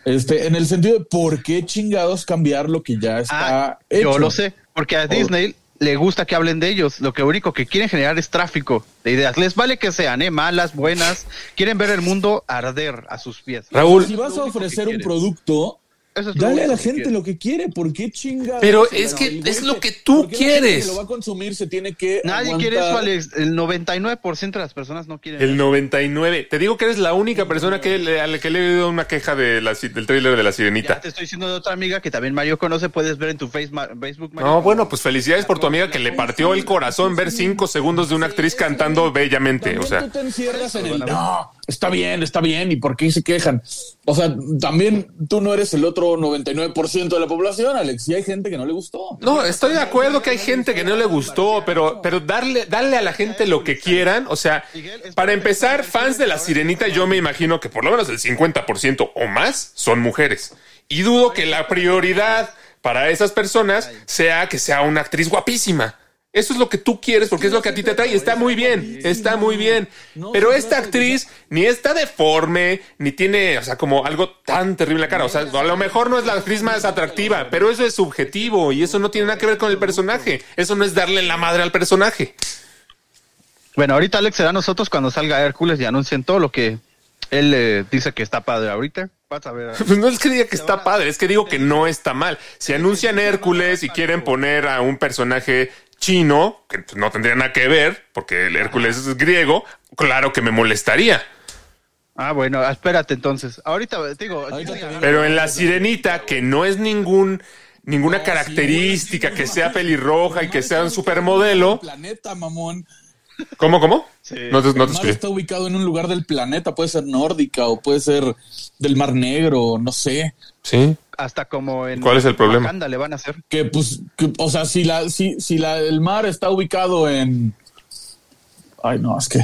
Speaker 5: Este, en el sentido de por qué chingados cambiar lo que ya está
Speaker 1: Ah,
Speaker 5: hecho.
Speaker 1: yo lo sé, porque a Disney le gusta que hablen de ellos. Lo que único que quieren generar es tráfico de ideas. Les vale que sean, ¿eh? malas, buenas. Quieren ver el mundo arder a sus pies.
Speaker 4: Raúl,
Speaker 5: Si vas a ofrecer un producto,
Speaker 1: Eso es
Speaker 5: dale a la gente lo que quiere. ¿Por qué chingados?
Speaker 4: Pero es que es lo que tú
Speaker 5: ¿por qué la gente
Speaker 4: quieres.
Speaker 5: que lo va a consumir se tiene que
Speaker 1: Nadie
Speaker 5: aguantar?
Speaker 1: quiere eso, Alex. El 99% de las personas no quieren
Speaker 4: el
Speaker 1: eso.
Speaker 4: 99. Te digo que eres la única persona que le, a la que le he oído una queja de la, del tráiler de la
Speaker 1: Ya
Speaker 4: sirenita.
Speaker 1: te estoy diciendo de otra amiga que también Mario conoce. Puedes ver en tu face- ma- Facebook. Mario,
Speaker 4: No,
Speaker 1: como-
Speaker 4: bueno, pues felicidades por tu amiga que le partió el corazón ver cinco segundos de una actriz cantando bellamente. O sea,
Speaker 5: tú te encierras en el no, está bien, está bien, ¿y por qué se quejan? O sea, también tú no eres el otro 99% de la población, Alex, y hay gente que no le gustó.
Speaker 4: No, estoy de acuerdo que hay gente que no le gustó, pero, pero darle, darle a la gente lo que quieran. O sea, para empezar, fans de la sirenita, yo me imagino que por lo menos el 50% o más son mujeres. Y dudo que la prioridad para esas personas sea que sea una actriz guapísima. Eso es lo que tú quieres porque es lo que a ti te trae. y Está muy bien, está muy bien. Pero esta actriz ni está deforme, ni tiene, o sea, como algo tan terrible en la cara. O sea, a lo mejor no es la actriz más atractiva, pero eso es subjetivo y eso no tiene nada que ver con el personaje. Eso no es darle la madre al personaje.
Speaker 1: Bueno, ahorita Alex será nosotros cuando salga Hércules y anuncien todo lo que él eh, dice que está padre ahorita. Vas a ver.
Speaker 4: Pues no es que diga que está padre, es que digo que no está mal. Si anuncian Hércules y quieren poner a un personaje chino, que no tendría nada que ver, porque el Hércules es griego, claro que me molestaría.
Speaker 1: Ah, bueno, espérate entonces. Ahorita te digo.
Speaker 5: Ahorita
Speaker 1: Disney-
Speaker 5: te digo.
Speaker 4: Pero en la sirenita, que no es ningún ninguna característica, que sea pelirroja y que sea un supermodelo.
Speaker 5: Planeta, mamón.
Speaker 4: ¿Cómo, cómo? No te, no te
Speaker 5: El mar está ubicado en un lugar del planeta, puede ser nórdica o puede ser del Mar Negro, no sé.
Speaker 4: Sí.
Speaker 1: hasta como en
Speaker 4: ¿Cuál es el problema?
Speaker 1: Wakanda le van a hacer.
Speaker 5: Que pues, que, o sea, si la, si, si la, el mar está ubicado en Ay, no, es que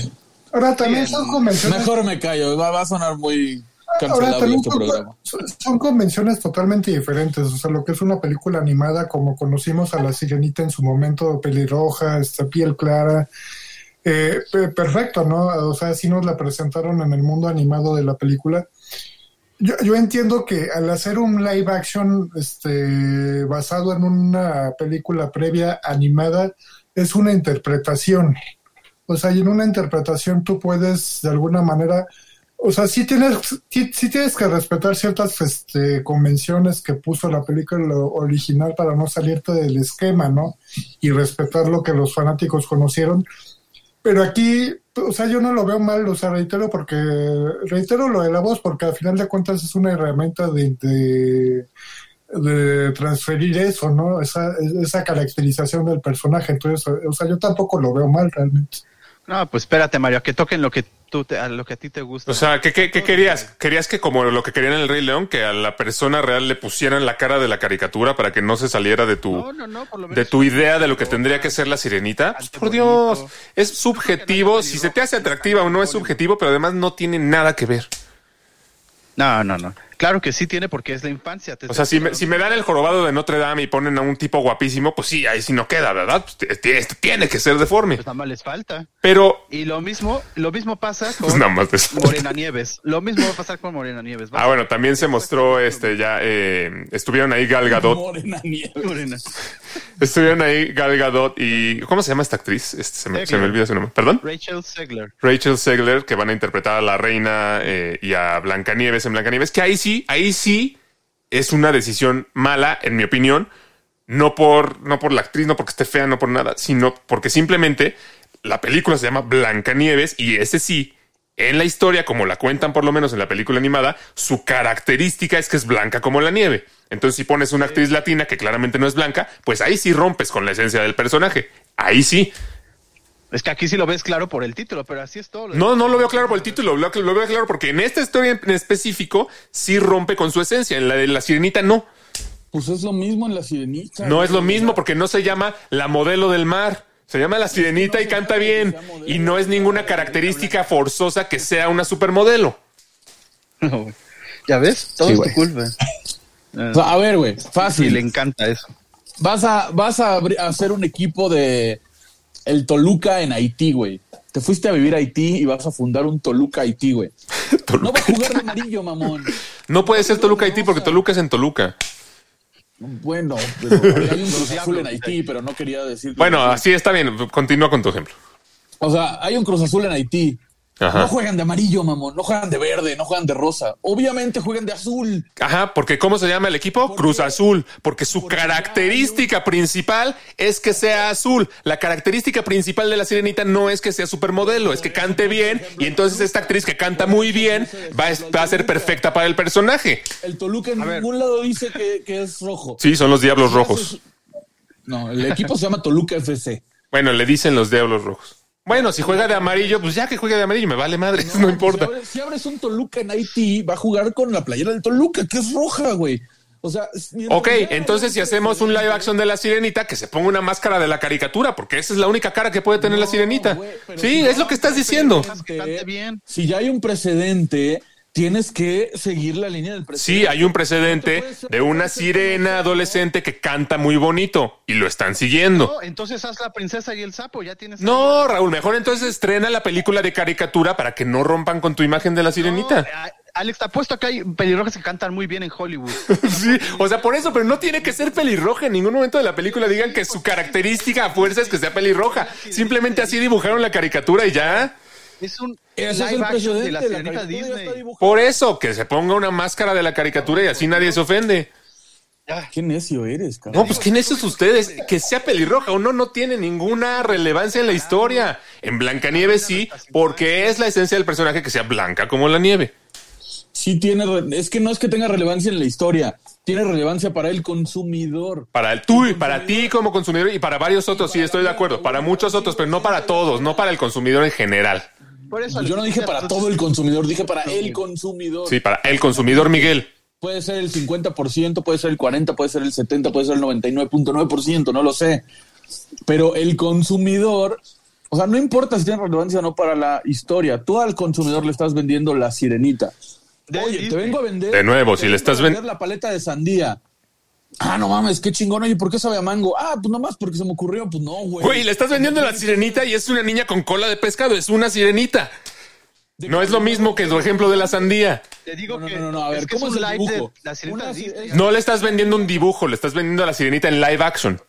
Speaker 6: Ahora también son convenciones.
Speaker 5: mejor me callo. Va, va a sonar muy
Speaker 6: Ahora también
Speaker 5: este
Speaker 6: son,
Speaker 5: programa.
Speaker 6: son- son convenciones totalmente diferentes. O sea, lo que es una película animada, como conocimos a la sirenita en su momento, pelirroja, esta piel clara. Eh, pe- perfecto, ¿no? O sea, así nos la presentaron en el mundo animado de la película. Yo, yo entiendo que al hacer un live action este, basado en una película previa animada, es una interpretación. O sea, y en una interpretación tú puedes, de alguna manera, o sea, sí tienes, sí, sí tienes que respetar ciertas este, convenciones que puso la película original para no salirte del esquema, ¿no? Y respetar lo que los fanáticos conocieron. Pero aquí, o sea, yo no lo veo mal, o sea, reitero porque, reitero lo de la voz, porque al final de cuentas es una herramienta de, de, transferir eso, ¿no? Esa, esa caracterización del personaje. Entonces, o sea, yo tampoco lo veo mal realmente.
Speaker 1: No, pues espérate, Mario, a que toquen lo que tú te, a lo que a ti te gusta.
Speaker 4: O sea, ¿qué, qué, qué querías? ¿Querías que como lo que querían en el Rey León, que a la persona real le pusieran la cara de la caricatura para que no se saliera de tu,
Speaker 1: no, no, no, por lo menos
Speaker 4: de tu idea de lo que tendría que ser la sirenita? Pues, por Dios, es subjetivo. Si se te hace atractiva o no es subjetivo, pero además no tiene nada que ver.
Speaker 1: No, no, no. Claro que sí tiene porque es la infancia. te
Speaker 4: O sea, si me, si me dan el jorobado de Notre Dame y ponen a un tipo guapísimo, pues sí, ahí sí no queda, ¿verdad? Pues, tiene que ser deforme.
Speaker 1: Pues nada más les falta.
Speaker 4: Pero,
Speaker 1: Y lo mismo, lo mismo pasa con
Speaker 4: pues nada más.
Speaker 1: Morena Nieves. Lo mismo va a pasar con Morena Nieves.
Speaker 4: Ah, bueno, también se mostró, este, ya, eh, estuvieron ahí Gal Gadot,
Speaker 5: Morena nieve.
Speaker 1: ser Morena.
Speaker 4: estuvieron ahí Gal Gadot y, ¿cómo se llama esta actriz? Este, se, me, se me olvida su nombre, ¿perdón?
Speaker 1: Rachel Segler.
Speaker 4: Rachel Segler, que van a interpretar a la reina eh, y a Blancanieves en Blancanieves, que ahí sí, ahí sí es una decisión mala, en mi opinión, no por, no por la actriz, no porque esté fea, no por nada, sino porque simplemente la película se llama Blancanieves y ese sí, en la historia, como la cuentan por lo menos en la película animada, su característica es que es blanca como la nieve. Entonces, si pones una actriz latina que claramente no es blanca, pues ahí sí rompes con la esencia del personaje. Ahí sí.
Speaker 1: Es que aquí sí lo ves claro por el título, pero así es todo.
Speaker 4: No, no lo veo claro por el título, lo, lo veo claro porque en esta historia en específico sí rompe con su esencia, en la de la sirenita no.
Speaker 5: Pues es lo mismo en la sirenita.
Speaker 4: No es lo mismo porque no se llama la modelo del mar, se llama la sirenita y canta bien y no es ninguna característica forzosa que sea una supermodelo.
Speaker 1: No. ¿Ya ves? Todo
Speaker 5: Sí,
Speaker 1: es tu culpa.
Speaker 5: A ver, güey,
Speaker 1: Sí,
Speaker 5: fácil.
Speaker 1: le encanta eso.
Speaker 5: Vas a, vas a hacer un equipo de el Toluca en Haití, güey. Te fuiste a vivir a Haití y vas a fundar un Toluca Haití, güey. No va a jugar de amarillo, mamón.
Speaker 4: No puede ser Toluca Haití porque Toluca es en Toluca.
Speaker 5: Bueno, pero hay un Cruz Azul en Haití, pero no quería decir.
Speaker 4: Bueno, así está bien, continúa con tu ejemplo.
Speaker 5: O sea, hay un Cruz Azul en Haití.
Speaker 4: Ajá.
Speaker 5: No juegan de amarillo, mamón. No juegan de verde, no juegan de rosa. Obviamente juegan de azul.
Speaker 4: Ajá, porque ¿cómo se llama el equipo? Cruz Azul, porque su característica principal es que sea azul. La característica principal de la sirenita no es que sea supermodelo, es que cante bien y entonces esta actriz que canta muy bien va a, va a ser perfecta para el personaje.
Speaker 5: El Toluca en ningún lado dice que, que es rojo.
Speaker 4: Sí, son los Diablos Rojos.
Speaker 5: No, el equipo se llama Toluca FC.
Speaker 4: Bueno, le dicen los Diablos Rojos. Bueno, si juega de amarillo, pues ya que juegue de amarillo, me vale madre, no, importa.
Speaker 5: Si abres, si abres un Toluca en Haití, va a jugar con la playera del Toluca, que es roja, güey. O sea,
Speaker 4: Ok, entonces si hacemos un live action de la sirenita, que se ponga una máscara de la caricatura, porque esa es la única cara que puede tener la sirenita. Sí,
Speaker 5: si
Speaker 4: es
Speaker 5: no
Speaker 4: lo que estás diciendo.
Speaker 1: bien.
Speaker 5: Si ya hay un precedente, tienes que seguir la línea del precedente.
Speaker 4: Sí, hay un precedente de una sirena adolescente que canta muy bonito y lo están siguiendo.
Speaker 1: No, entonces haz la princesa y el sapo, ya tienes.
Speaker 4: No, Raúl, mejor entonces estrena la película de caricatura para que no rompan con tu imagen de la sirenita.
Speaker 1: No, a- Alex, te apuesto que hay pelirrojas que cantan muy bien en Hollywood.
Speaker 4: Sí, o sea, por eso, pero no tiene que ser pelirroja. En ningún momento de la película digan que su característica a fuerza es que sea pelirroja. Simplemente así dibujaron la caricatura y ya.
Speaker 1: Es un
Speaker 5: Ese es
Speaker 1: live
Speaker 5: el
Speaker 1: action de la
Speaker 5: la ya está
Speaker 1: Disney.
Speaker 4: Por eso, que se ponga una máscara de la caricatura y así nadie se ofende.
Speaker 5: Qué necio eres, cabrón.
Speaker 4: No, pues ¿quién es ustedes? Que sea pelirroja o no, no tiene ninguna relevancia en la historia. En Blancanieves sí, porque es la esencia del personaje que sea blanca como la nieve.
Speaker 5: Sí tiene, es que no es que tenga relevancia en la historia, tiene relevancia para el consumidor.
Speaker 4: Para el tú y para ti como consumidor y para varios otros, sí, estoy de acuerdo. Para muchos otros, pero no para todos, no para el consumidor en general.
Speaker 1: Por eso,
Speaker 5: Yo no dije para todo el consumidor, dije para el consumidor.
Speaker 4: Sí, para el consumidor Miguel.
Speaker 5: Puede ser el 50%, puede ser el 40%, puede ser el 70%, puede ser el 99.9%, no lo sé. Pero el consumidor, O sea, no importa si tiene relevancia o no para la historia. Tú al consumidor le estás vendiendo la sirenita.
Speaker 1: De
Speaker 5: Oye, te vengo a vender.
Speaker 4: De nuevo, si le estás
Speaker 5: a
Speaker 4: ven-
Speaker 5: vender la paleta de sandía. Ah, no mames, qué chingón. Oye, ¿por qué sabe a mango? Ah, pues nomás porque se me ocurrió. Pues no, güey.
Speaker 4: Güey, le estás vendiendo la sirenita y es una niña con cola de pescado, es una sirenita. No es lo mismo que tu ejemplo de la sandía.
Speaker 1: Te digo
Speaker 5: No, no,
Speaker 1: que
Speaker 5: no, no, a ver,
Speaker 1: es que
Speaker 5: ¿cómo
Speaker 1: es
Speaker 5: el
Speaker 1: de
Speaker 5: dibujo?
Speaker 1: la sirenita Disney.
Speaker 4: No le estás vendiendo un dibujo, le estás vendiendo a la sirenita en live action.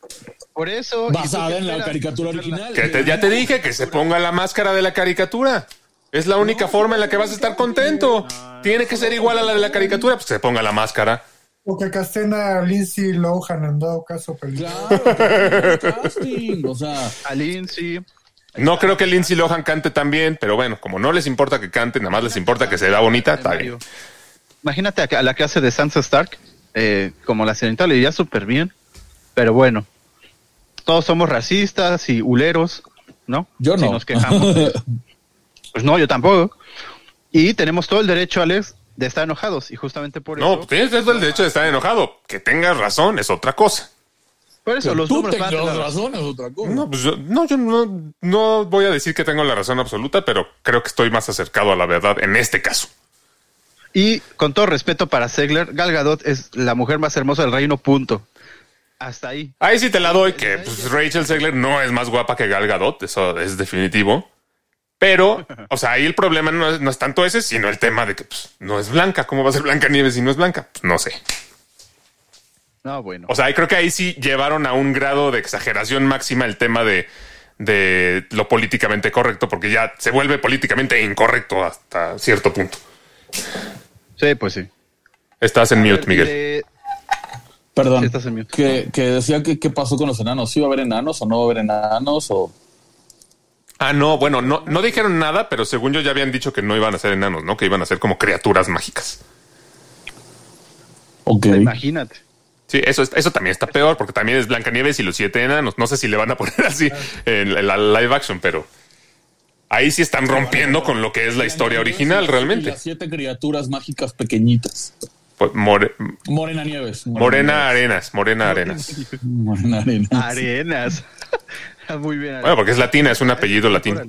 Speaker 1: Por eso. ¿y tú
Speaker 5: Basada en la caricatura original.
Speaker 4: Que te- ya te dije que se ponga la máscara de la caricatura. Es la única forma en la que vas a estar contento. Tiene que ser igual a la de la caricatura, pues que se ponga la máscara.
Speaker 6: O que casten a Lindsay Lohan en dado caso película.
Speaker 5: Claro, que casting, O sea,
Speaker 1: Aline, sí.
Speaker 4: No creo que Lindsay Lohan cante tan bien, pero bueno, como no les importa que cante, nada más les importa que se vea bonita, está bien.
Speaker 1: Imagínate a, a la que hace de Sansa Stark, eh, como la sirenita le iría súper bien, pero bueno, todos somos racistas y huleros, ¿no?
Speaker 5: yo
Speaker 1: Si
Speaker 5: no.
Speaker 1: nos quejamos. pues no, yo tampoco. Y tenemos todo el derecho, Alex, de estar enojados y justamente por
Speaker 4: No,
Speaker 1: eso.
Speaker 4: pues tienes el derecho de estar enojado. Que tengas razón es otra cosa.
Speaker 1: por eso los
Speaker 5: tú
Speaker 1: números van a
Speaker 5: tengas razón, es otra cosa.
Speaker 4: No, pues yo no, yo no, no voy a decir que tengo la razón absoluta, pero creo que estoy más acercado a la verdad en este caso.
Speaker 1: Y con todo respeto para Segler, Gal Gadot es la mujer más hermosa del reino, punto. Hasta ahí.
Speaker 4: Ahí sí te la doy, que pues, Rachel Zegler no es más guapa que Gal Gadot, eso es definitivo. Pero, o sea, ahí el problema no es, no es tanto ese, sino el tema de que pues, no es blanca. ¿Cómo va a ser Blanca Nieves si no es blanca? Pues, no sé.
Speaker 1: No, bueno.
Speaker 4: O sea, creo que ahí sí llevaron a un grado de exageración máxima el tema de, de lo políticamente correcto, porque ya se vuelve políticamente incorrecto hasta cierto punto.
Speaker 1: Sí, pues sí.
Speaker 4: Estás en mute, Miguel.
Speaker 1: Eh,
Speaker 5: Perdón.
Speaker 1: Sí, estás en mute.
Speaker 5: que, que decía que qué pasó con los enanos. ¿Sí va a haber enanos o no va a haber enanos? O...
Speaker 4: Ah, no, bueno, no, no dijeron nada, pero según yo ya habían dicho que no iban a ser enanos, ¿no? Que iban a ser como criaturas mágicas.
Speaker 5: Ok.
Speaker 1: Imagínate.
Speaker 4: Sí, eso, es- eso también está peor, porque también es Blancanieves y los siete enanos. No sé si le van a poner así en, la live action, pero ahí sí están rompiendo con lo que es la historia original,
Speaker 5: Y
Speaker 4: realmente.
Speaker 5: las siete criaturas mágicas pequeñitas.
Speaker 4: Pues, More-
Speaker 5: Morena Nieves.
Speaker 4: Morena Arenas, Morena Arenas.
Speaker 5: Morena Arenas.
Speaker 1: Arenas. Muy bien.
Speaker 4: Bueno, porque es latina, es un apellido latino.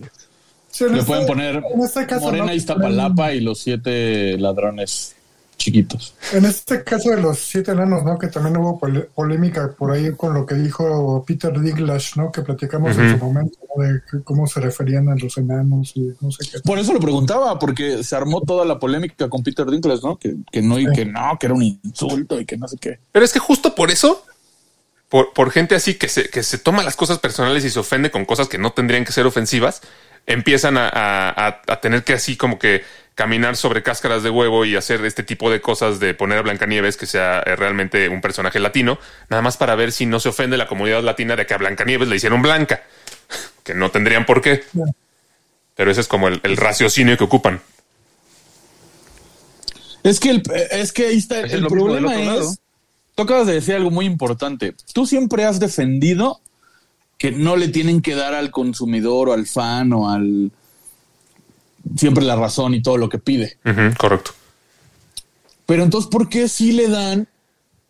Speaker 6: Sí, en
Speaker 5: Le
Speaker 6: este-
Speaker 5: pueden poner
Speaker 6: en este caso,
Speaker 5: Morena
Speaker 6: ¿no?
Speaker 5: Iztapalapa y los siete ladrones chiquitos.
Speaker 6: En este caso de los siete enanos, ¿no? Que también hubo polémica por ahí con lo que dijo Peter Dinklage, ¿no? Que platicamos en su momento, ¿no? De cómo se referían a los enanos y no sé qué.
Speaker 5: Por eso lo preguntaba, porque se armó toda la polémica con Peter Dinklage, ¿no? Que, que no, y que no, que era un insulto y que no sé qué.
Speaker 4: Pero es que justo por eso, por, por gente así que se, que se toma las cosas personales y se ofende con cosas que no tendrían que ser ofensivas, empiezan a, a- a- a tener que así como que caminar sobre cáscaras de huevo y hacer este tipo de cosas de poner a Blancanieves que sea eh, realmente un personaje latino, nada más para ver si no se ofende la comunidad latina de que a Blancanieves le hicieron blanca, que no tendrían por qué. Pero ese es como el, el raciocinio que ocupan.
Speaker 5: Es que el, es que ahí está
Speaker 1: Es
Speaker 5: el problema es. Tú acabas de decir algo muy importante. Tú siempre has defendido que no le tienen que dar al consumidor o al fan o al siempre la razón y todo lo que pide.
Speaker 4: Correcto.
Speaker 5: Pero entonces, ¿por qué sí le dan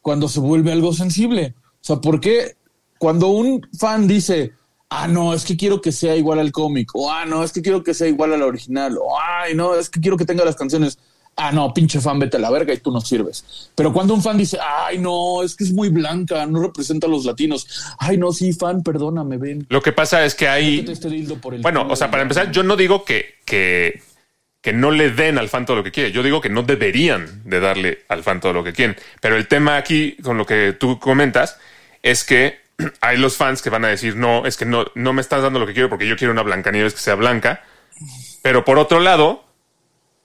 Speaker 5: cuando se vuelve algo sensible? O sea, ¿por qué cuando un fan dice, ah, no, es que quiero que sea igual al cómic, o ah, no, es que quiero que sea igual al original, o ay, no, es que quiero que tenga las canciones, ah, no, pinche fan, vete a la verga y tú no sirves. Pero cuando un fan dice, ay, no, es que es muy blanca, no representa a los latinos, ay, no, sí, fan, perdóname, ven.
Speaker 4: Lo que pasa es que hay... Bueno, o sea, para empezar, yo no digo que, que, que no le den al fan todo lo que quiere. Yo digo que no deberían de darle al fan todo lo que quieren. Pero el tema aquí, con lo que tú comentas, es que hay los fans que van a decir, no, es que no, no me estás dando lo que quiero porque yo quiero una Blancanieves que sea blanca. Pero por otro lado,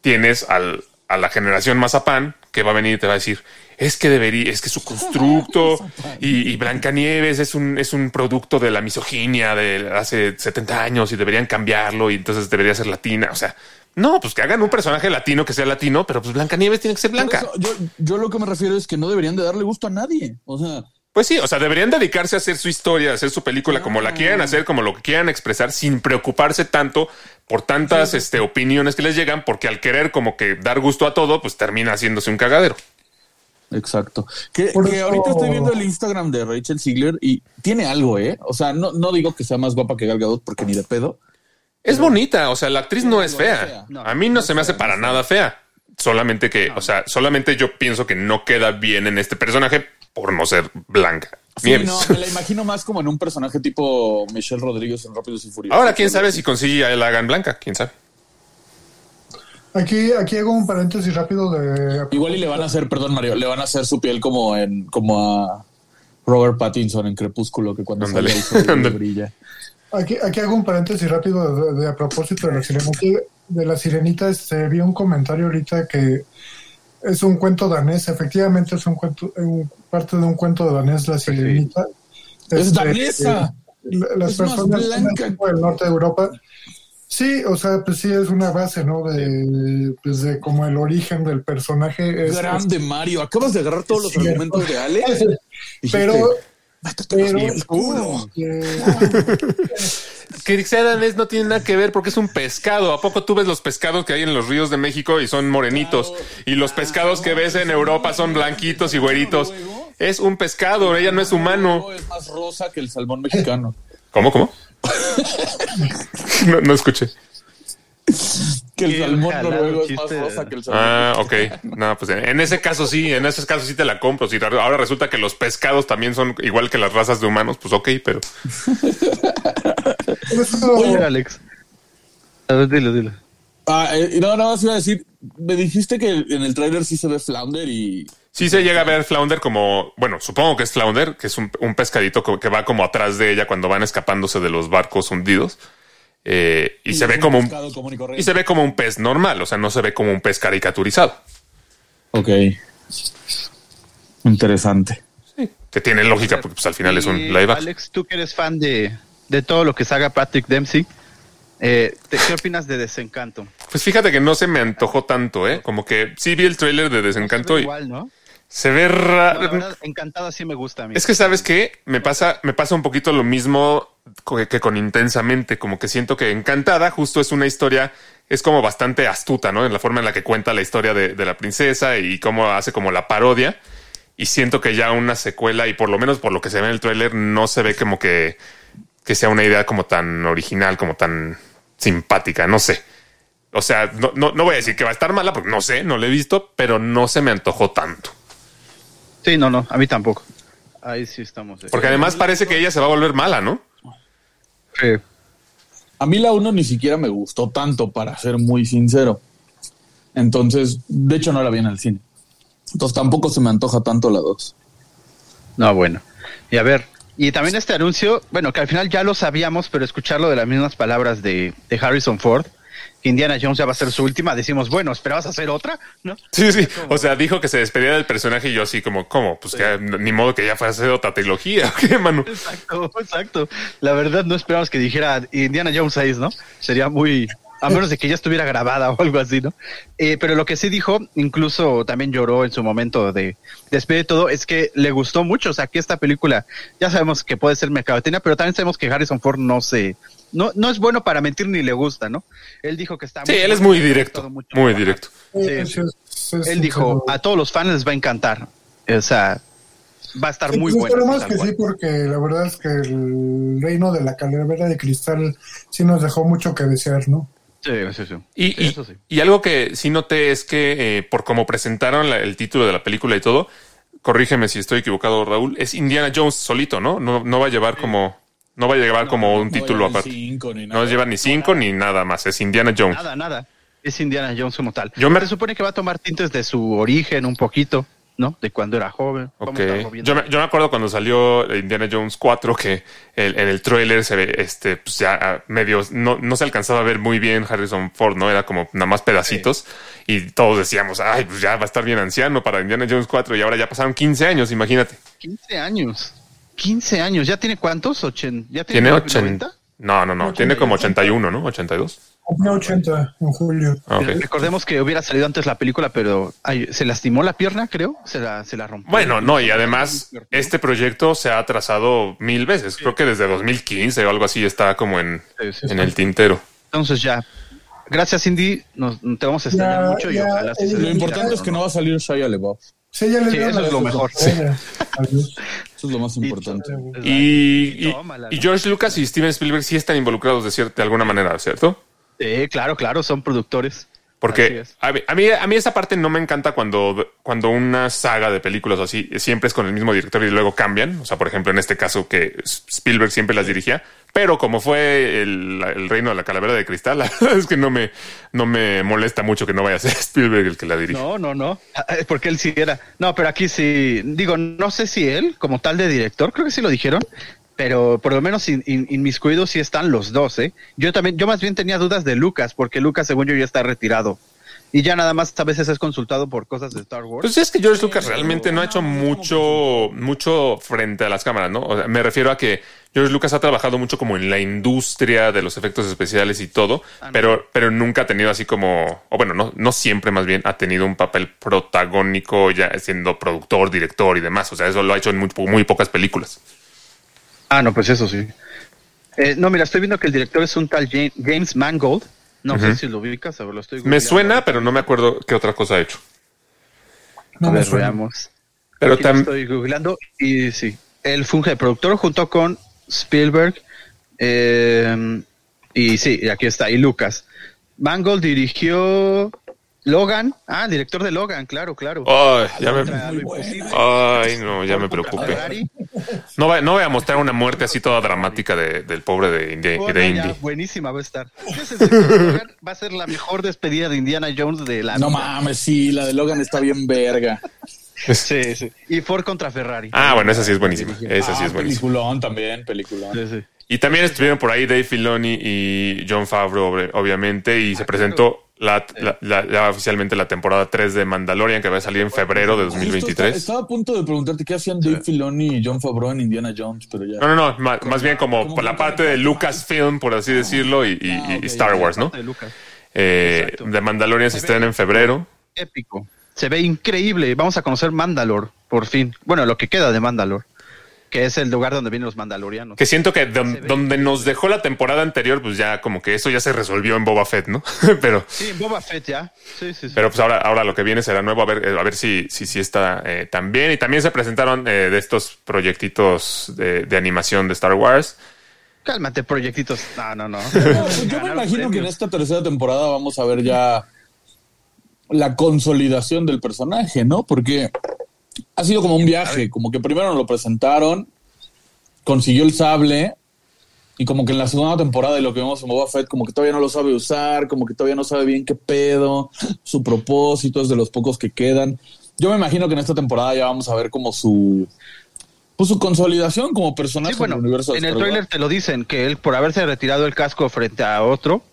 Speaker 4: tienes al, a la generación Mazapán que va a venir y te va a decir, es que debería, es que su constructo y, y Blancanieves es un, es un producto de la misoginia de hace 70 años y deberían cambiarlo y entonces debería ser latina. O sea, no, pues que hagan un personaje latino que sea latino, pero pues Blancanieves tiene que ser blanca.
Speaker 5: eso, yo, yo lo que me refiero es que no deberían de darle gusto a nadie. O sea,
Speaker 4: Pues sí, o sea, deberían dedicarse a hacer su historia, a hacer su película como la quieran hacer, como lo que quieran expresar, sin preocuparse tanto por tantas este, opiniones que les llegan, porque al querer como que dar gusto a todo, pues termina haciéndose un cagadero.
Speaker 5: Exacto. Que,
Speaker 6: Por
Speaker 5: que
Speaker 6: eso-
Speaker 5: ahorita estoy viendo el Instagram de Rachel Ziegler y tiene algo, ¿eh? O sea, no, no digo que sea más guapa que Gal Gadot porque ni de pedo,
Speaker 4: Es bonita, o sea, la actriz no es
Speaker 5: no es
Speaker 4: fea.
Speaker 5: fea.
Speaker 1: No,
Speaker 4: a mí no,
Speaker 5: no
Speaker 4: se me hace para nada fea. Solamente que, o sea, solamente yo pienso que no queda bien en este personaje por no ser blanca.
Speaker 5: Sí,
Speaker 4: Nieves.
Speaker 5: no, me la imagino más como en un personaje tipo Michelle Rodríguez en Rápidos y Furiosos.
Speaker 4: Ahora, quién sabe si consigue a la hagan blanca, quién sabe.
Speaker 6: Aquí, aquí hago un paréntesis rápido de.
Speaker 5: Igual y le van a hacer, perdón Mario, le van a hacer su piel como en como a Robert Pattinson en Crepúsculo, que cuando sale el sol
Speaker 4: ándale.
Speaker 5: brilla.
Speaker 6: Aquí, aquí hago un paréntesis rápido de, de- a propósito de la sirenita. De la sirenita, este, vi un comentario ahorita que es un cuento danés. Efectivamente, es un cuento, un- parte de un cuento danés, la sirenita.
Speaker 5: ¡Es
Speaker 6: Este,
Speaker 5: danesa!
Speaker 6: la- las
Speaker 5: Es
Speaker 6: personas del norte de Europa. Sí, o sea, pues sí es una base, ¿no? De, pues de como el origen del personaje. Es,
Speaker 5: Grande Mario, acabas de agarrar todos los
Speaker 6: Sí,
Speaker 5: argumentos de Ale.
Speaker 6: pero, pero,
Speaker 5: el culo.
Speaker 4: Que sea danés no tiene nada que ver porque es un pescado. ¿A poco tú ves los pescados que hay en los ríos de México y son morenitos? Y los pescados que ves en Europa son blanquitos y güeritos. Es un pescado, ella no es humano.
Speaker 5: Es más rosa que el salmón mexicano.
Speaker 4: ¿Cómo, cómo? no, no escuché.
Speaker 5: Que el salmón noruego es más rosa que el salmón.
Speaker 4: Ah, ok. No, pues en, en ese caso sí, en ese caso sí te la compro. Si ahora resulta que los pescados también son igual que las razas de humanos, pues ok, pero
Speaker 1: Oye, Alex. A ver, dilo, dilo.
Speaker 5: Ah, eh, y no, no, más iba a decir, me dijiste que en el tráiler sí se ve Flounder y
Speaker 4: sí se llega a ver Flounder como, bueno, supongo que es Flounder, que es un, un pescadito que va como atrás de ella cuando van escapándose de los barcos hundidos. Eh, y, se ve como un,
Speaker 5: y
Speaker 4: se ve como un pez normal, o sea, no se ve como un pez caricaturizado.
Speaker 5: Ok. Interesante.
Speaker 4: Que tiene lógica porque pues, al final es un live action.
Speaker 1: Alex, tú que eres fan de, de todo lo que se haga Patrick Dempsey, eh, ¿te- ¿qué opinas de Desencanto?
Speaker 4: Pues fíjate que no se me antojó tanto, ¿eh? Como que sí vi el tráiler de Desencanto y
Speaker 1: Igual, ¿no?
Speaker 4: Se ve raro.
Speaker 1: sí me gusta a mí.
Speaker 4: Es que sabes qué, me pasa, me pasa un poquito lo mismo que con intensamente, como que siento que Encantada justo es una historia, es como bastante astuta, ¿no? En la forma en la que cuenta la historia de, de la princesa y cómo hace como la parodia. Y siento que ya una secuela, y por lo menos por lo que se ve en el tráiler, no se ve como que, que sea una idea como tan original, como tan simpática, no sé. O sea, no, no, no voy a decir que va a estar mala, porque no sé, no la he visto, pero no se me antojó tanto.
Speaker 1: Sí, no, no, a mí tampoco. Ahí sí estamos. eh.
Speaker 4: Porque además parece que ella se va a volver mala, ¿no?
Speaker 1: Sí.
Speaker 5: A mí la 1 ni siquiera me gustó tanto, para ser muy sincero. Entonces, de hecho, no la vi en el cine. Entonces tampoco se me antoja tanto la 2.
Speaker 1: No, bueno. Y a ver, y también este anuncio, bueno, que al final ya lo sabíamos, pero escucharlo de las mismas palabras de, de Harrison Ford, que Indiana Jones ya va a ser su última, decimos, bueno, ¿esperabas hacer otra? ¿No?
Speaker 4: Sí, sí. O sea, dijo que se despedía del personaje y yo así como, ¿cómo? Pues que ni modo que ya fuera a hacer otra trilogía. ¿o ¿Qué, mano?
Speaker 1: Exacto, exacto. La verdad no esperamos que dijera Indiana Jones 6, ¿no? Sería muy... A menos de que ya estuviera grabada o algo así, ¿no? Eh, pero lo que sí dijo, incluso también lloró en su momento de despedir todo, es que le gustó mucho. O sea, que esta película, ya sabemos que puede ser mercadotecnia, pero también sabemos que Harrison Ford no se... No, no es bueno para mentir ni le gusta, ¿no? Él dijo que está
Speaker 4: Sí, él es muy directo. Muy directo.
Speaker 1: Sí, Él dijo, a todos los fans les va a encantar. O sea, va a estar
Speaker 6: Sí,
Speaker 1: muy
Speaker 6: pues
Speaker 1: bueno.
Speaker 6: Esperemos que
Speaker 1: cual.
Speaker 6: sí, porque la verdad es que el reino de la calavera de cristal sí nos dejó mucho que desear, ¿no?
Speaker 1: Sí, sí, sí.
Speaker 4: Y,
Speaker 1: Sí,
Speaker 4: y-
Speaker 1: eso sí.
Speaker 4: y algo que sí noté es que eh, por cómo presentaron la- el título de la película y todo, corrígeme si estoy equivocado, Raúl, es Indiana Jones solito, ¿no? No, no va a llevar como, no va a llevar como un título aparte. No lleva ni cinco ni nada más, es Indiana Jones.
Speaker 1: Nada, nada. Es Indiana Jones como tal.
Speaker 4: Yo me-
Speaker 1: Se supone que va a tomar tintes de su origen un poquito, ¿no? De cuando era joven. cómo
Speaker 4: Ok.
Speaker 1: está moviendo.
Speaker 4: Yo me, yo me acuerdo cuando salió Indiana Jones 4 que el- en el tráiler se ve, este, pues ya medio, no, no se alcanzaba a ver muy bien Harrison Ford, ¿no? Era como nada más pedacitos y todos decíamos, ay, pues ya va a estar bien anciano para Indiana Jones 4 y ahora ya pasaron 15 años, imagínate.
Speaker 1: 15 años. 15 años. ¿Ya tiene cuántos? Ochen- ¿Ya
Speaker 4: Tiene
Speaker 1: tiene
Speaker 4: 80. No, no, no, tiene como 81, ¿no? 82.
Speaker 6: Cumplió 80 en julio.
Speaker 4: Ah.
Speaker 1: Recordemos que hubiera salido antes la película, pero ay, se lastimó la pierna, creo. Se la, se la rompió.
Speaker 4: Bueno, no, y además este proyecto se ha atrasado mil veces. Creo que desde 2015 o algo así está como en,
Speaker 1: Sí, sí,
Speaker 4: en el tintero.
Speaker 1: Entonces ya. Gracias, Cindy. Nos, te vamos a extrañar
Speaker 6: Ya,
Speaker 1: mucho y ojalá
Speaker 6: eh,
Speaker 1: se
Speaker 5: Lo importante es que no va a salir Shia LaBeouf.
Speaker 6: Sí, ya le
Speaker 1: Sí, eso es lo mejor.
Speaker 5: Eso es lo más importante.
Speaker 4: Y. George Lucas y Steven Spielberg sí están involucrados de, cierta, de alguna manera, ¿cierto?
Speaker 1: Sí, claro, claro, son productores.
Speaker 4: Porque a mí, a mí, a mí esa parte no me encanta cuando, cuando una saga de películas o así siempre es con el mismo director y luego cambian. O sea, por ejemplo, en este caso que Spielberg siempre las dirigía. Pero como fue el, el reino de la calavera de cristal, la verdad es que no me, no me molesta mucho que no vaya a ser Spielberg el que la dirija.
Speaker 1: No, no, no. Ah, eh, Porque él sí era. No, pero aquí sí. Digo, no sé si él, como tal de director, creo que sí lo dijeron. Pero por lo menos in- in- inmiscuidos sí están los dos, ¿eh? Yo también, yo más bien tenía dudas de Lucas, porque Lucas, según yo, ya está retirado. Y ya nada más a veces es consultado por cosas de Star Wars.
Speaker 4: Pues es que George Lucas realmente no ha hecho mucho, mucho frente a las cámaras, ¿no? O sea, me refiero a que George Lucas ha trabajado mucho como en la industria de los efectos especiales y todo, pero, pero nunca ha tenido así como, o bueno, no, no siempre más bien ha tenido un papel protagónico ya siendo productor, director y demás. O sea, eso lo ha hecho en muy pocas películas.
Speaker 1: Ah, no, pues eso sí. Eh, no, mira, estoy viendo que el director es un tal Ja- James Mangold. No sé si lo ubicas, a ver, lo estoy
Speaker 4: Me suena, pero no me acuerdo qué otra cosa ha hecho.
Speaker 6: No
Speaker 1: a
Speaker 6: me
Speaker 1: ver,
Speaker 6: suena.
Speaker 1: veamos.
Speaker 4: Pero
Speaker 1: Aquí estoy googleando y sí, él funge de productor junto con Spielberg eh, y sí, aquí está, y Lucas. Mangold dirigió Logan, ah, director de Logan, claro, claro.
Speaker 4: Ay, ya me... Ay, no, ya me preocupé.
Speaker 1: Ferrari.
Speaker 4: No, va- no voy a mostrar una muerte así toda dramática de- del pobre de, Indy-
Speaker 1: Bueno,
Speaker 4: de
Speaker 1: ya,
Speaker 4: Indy.
Speaker 1: buenísima va a estar. Ese es el- Logan va a ser la mejor despedida de Indiana Jones de la
Speaker 5: No
Speaker 1: vida.
Speaker 5: mames, sí, la de Logan está bien verga.
Speaker 1: Sí, sí. Y Ford contra Ferrari.
Speaker 4: Ah, bueno, esa sí es buenísima. Esa sí
Speaker 5: Ah,
Speaker 4: es buenísima.
Speaker 5: Peliculón también, peliculón.
Speaker 1: Sí, sí.
Speaker 4: Y también estuvieron por ahí Dave Filoni y John Favreau, ob- obviamente, y se presentó la, la- la- ya oficialmente la temporada 3 de Mandalorian, que va a salir en febrero de
Speaker 5: Justo
Speaker 4: 2023.
Speaker 5: está- estaba a punto de preguntarte qué hacían Dave Filoni y John Favreau en Indiana Jones, pero ya.
Speaker 4: No, no, no, más, bien como
Speaker 5: como
Speaker 4: por la parte de Lucasfilm, por así decirlo, y, y-
Speaker 5: Ah,
Speaker 4: y Star Wars, ¿no?
Speaker 1: De Lucas.
Speaker 4: Eh, de Mandalorian se estrena en febrero.
Speaker 1: Épico. Se ve increíble. Vamos a conocer Mandalore, por fin. Bueno, lo que queda de Mandalore, que es el lugar donde vienen los mandalorianos.
Speaker 4: Que siento que don- donde nos dejó la temporada anterior, pues ya como que eso ya se resolvió en Boba Fett, ¿no? pero,
Speaker 1: Sí, Boba Fett ya. Sí, sí, sí.
Speaker 4: pero pues ahora, ahora lo que viene será nuevo, a ver, eh, a ver si, si, si está eh, tan bien. Y también se presentaron eh, de estos proyectitos de, de animación de Star Wars.
Speaker 1: Cálmate, proyectitos. No, no, no.
Speaker 5: No, pues yo me imagino que en esta tercera temporada vamos a ver ya la consolidación del personaje, ¿no? Porque ha sido como un viaje, como que primero nos lo presentaron, consiguió el sable y como que en la segunda temporada y lo que vemos en Boba Fett como que todavía no lo sabe usar, como que todavía no sabe bien qué pedo, su propósito es de los pocos que quedan. Yo me imagino que en esta temporada ya vamos a ver como su pues su consolidación como personaje
Speaker 1: Sí, bueno,
Speaker 5: en el universo de
Speaker 1: en el tráiler te lo dicen, que él por haberse retirado el casco frente a otro,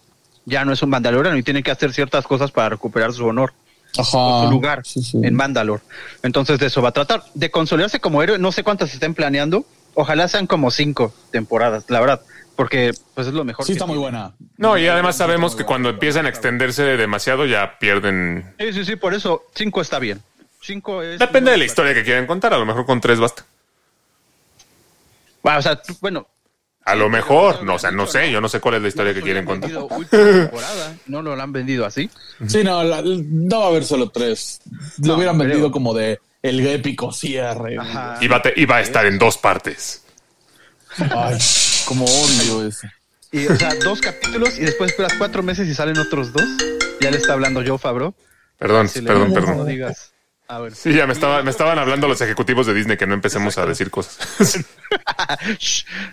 Speaker 1: ya no es un mandaloriano y tiene que hacer ciertas cosas para recuperar su honor.
Speaker 5: Ajá.
Speaker 1: su lugar
Speaker 5: Sí, sí.
Speaker 1: en Mandalore. Entonces de eso va a tratar. De consolidarse como héroe, no sé cuántas estén planeando. Ojalá sean como cinco temporadas, la verdad. Porque pues es lo mejor.
Speaker 5: Sí,
Speaker 1: que
Speaker 5: está muy
Speaker 1: tiene.
Speaker 5: buena.
Speaker 4: No, y además sabemos que cuando empiezan a extenderse demasiado ya pierden.
Speaker 1: Sí, sí, sí, por eso cinco está bien. Cinco es...
Speaker 4: Depende de la historia que quieran contar, a lo mejor con tres basta.
Speaker 1: Bueno, o sea, tú- bueno.
Speaker 4: A lo mejor, no, o sea, no sé, yo no sé cuál es la historia que
Speaker 1: Lo
Speaker 4: quieren contar.
Speaker 1: no lo han vendido así.
Speaker 5: Sí, no, la- no va a haber solo tres. Lo
Speaker 1: No,
Speaker 5: hubieran
Speaker 1: creo.
Speaker 5: vendido como de el épico cierre.
Speaker 4: va, a te- va a estar en dos partes.
Speaker 5: Ay, como odio eso.
Speaker 1: Y, o sea, dos capítulos y después esperas cuatro meses y salen otros dos. Ya le está hablando Joe Fabro.
Speaker 4: Perdón,
Speaker 1: Si le-
Speaker 4: perdón,
Speaker 1: No
Speaker 4: perdón.
Speaker 1: digas.
Speaker 4: Sí, ya me, estaba, me estaban hablando los ejecutivos de Disney que no empecemos a decir cosas.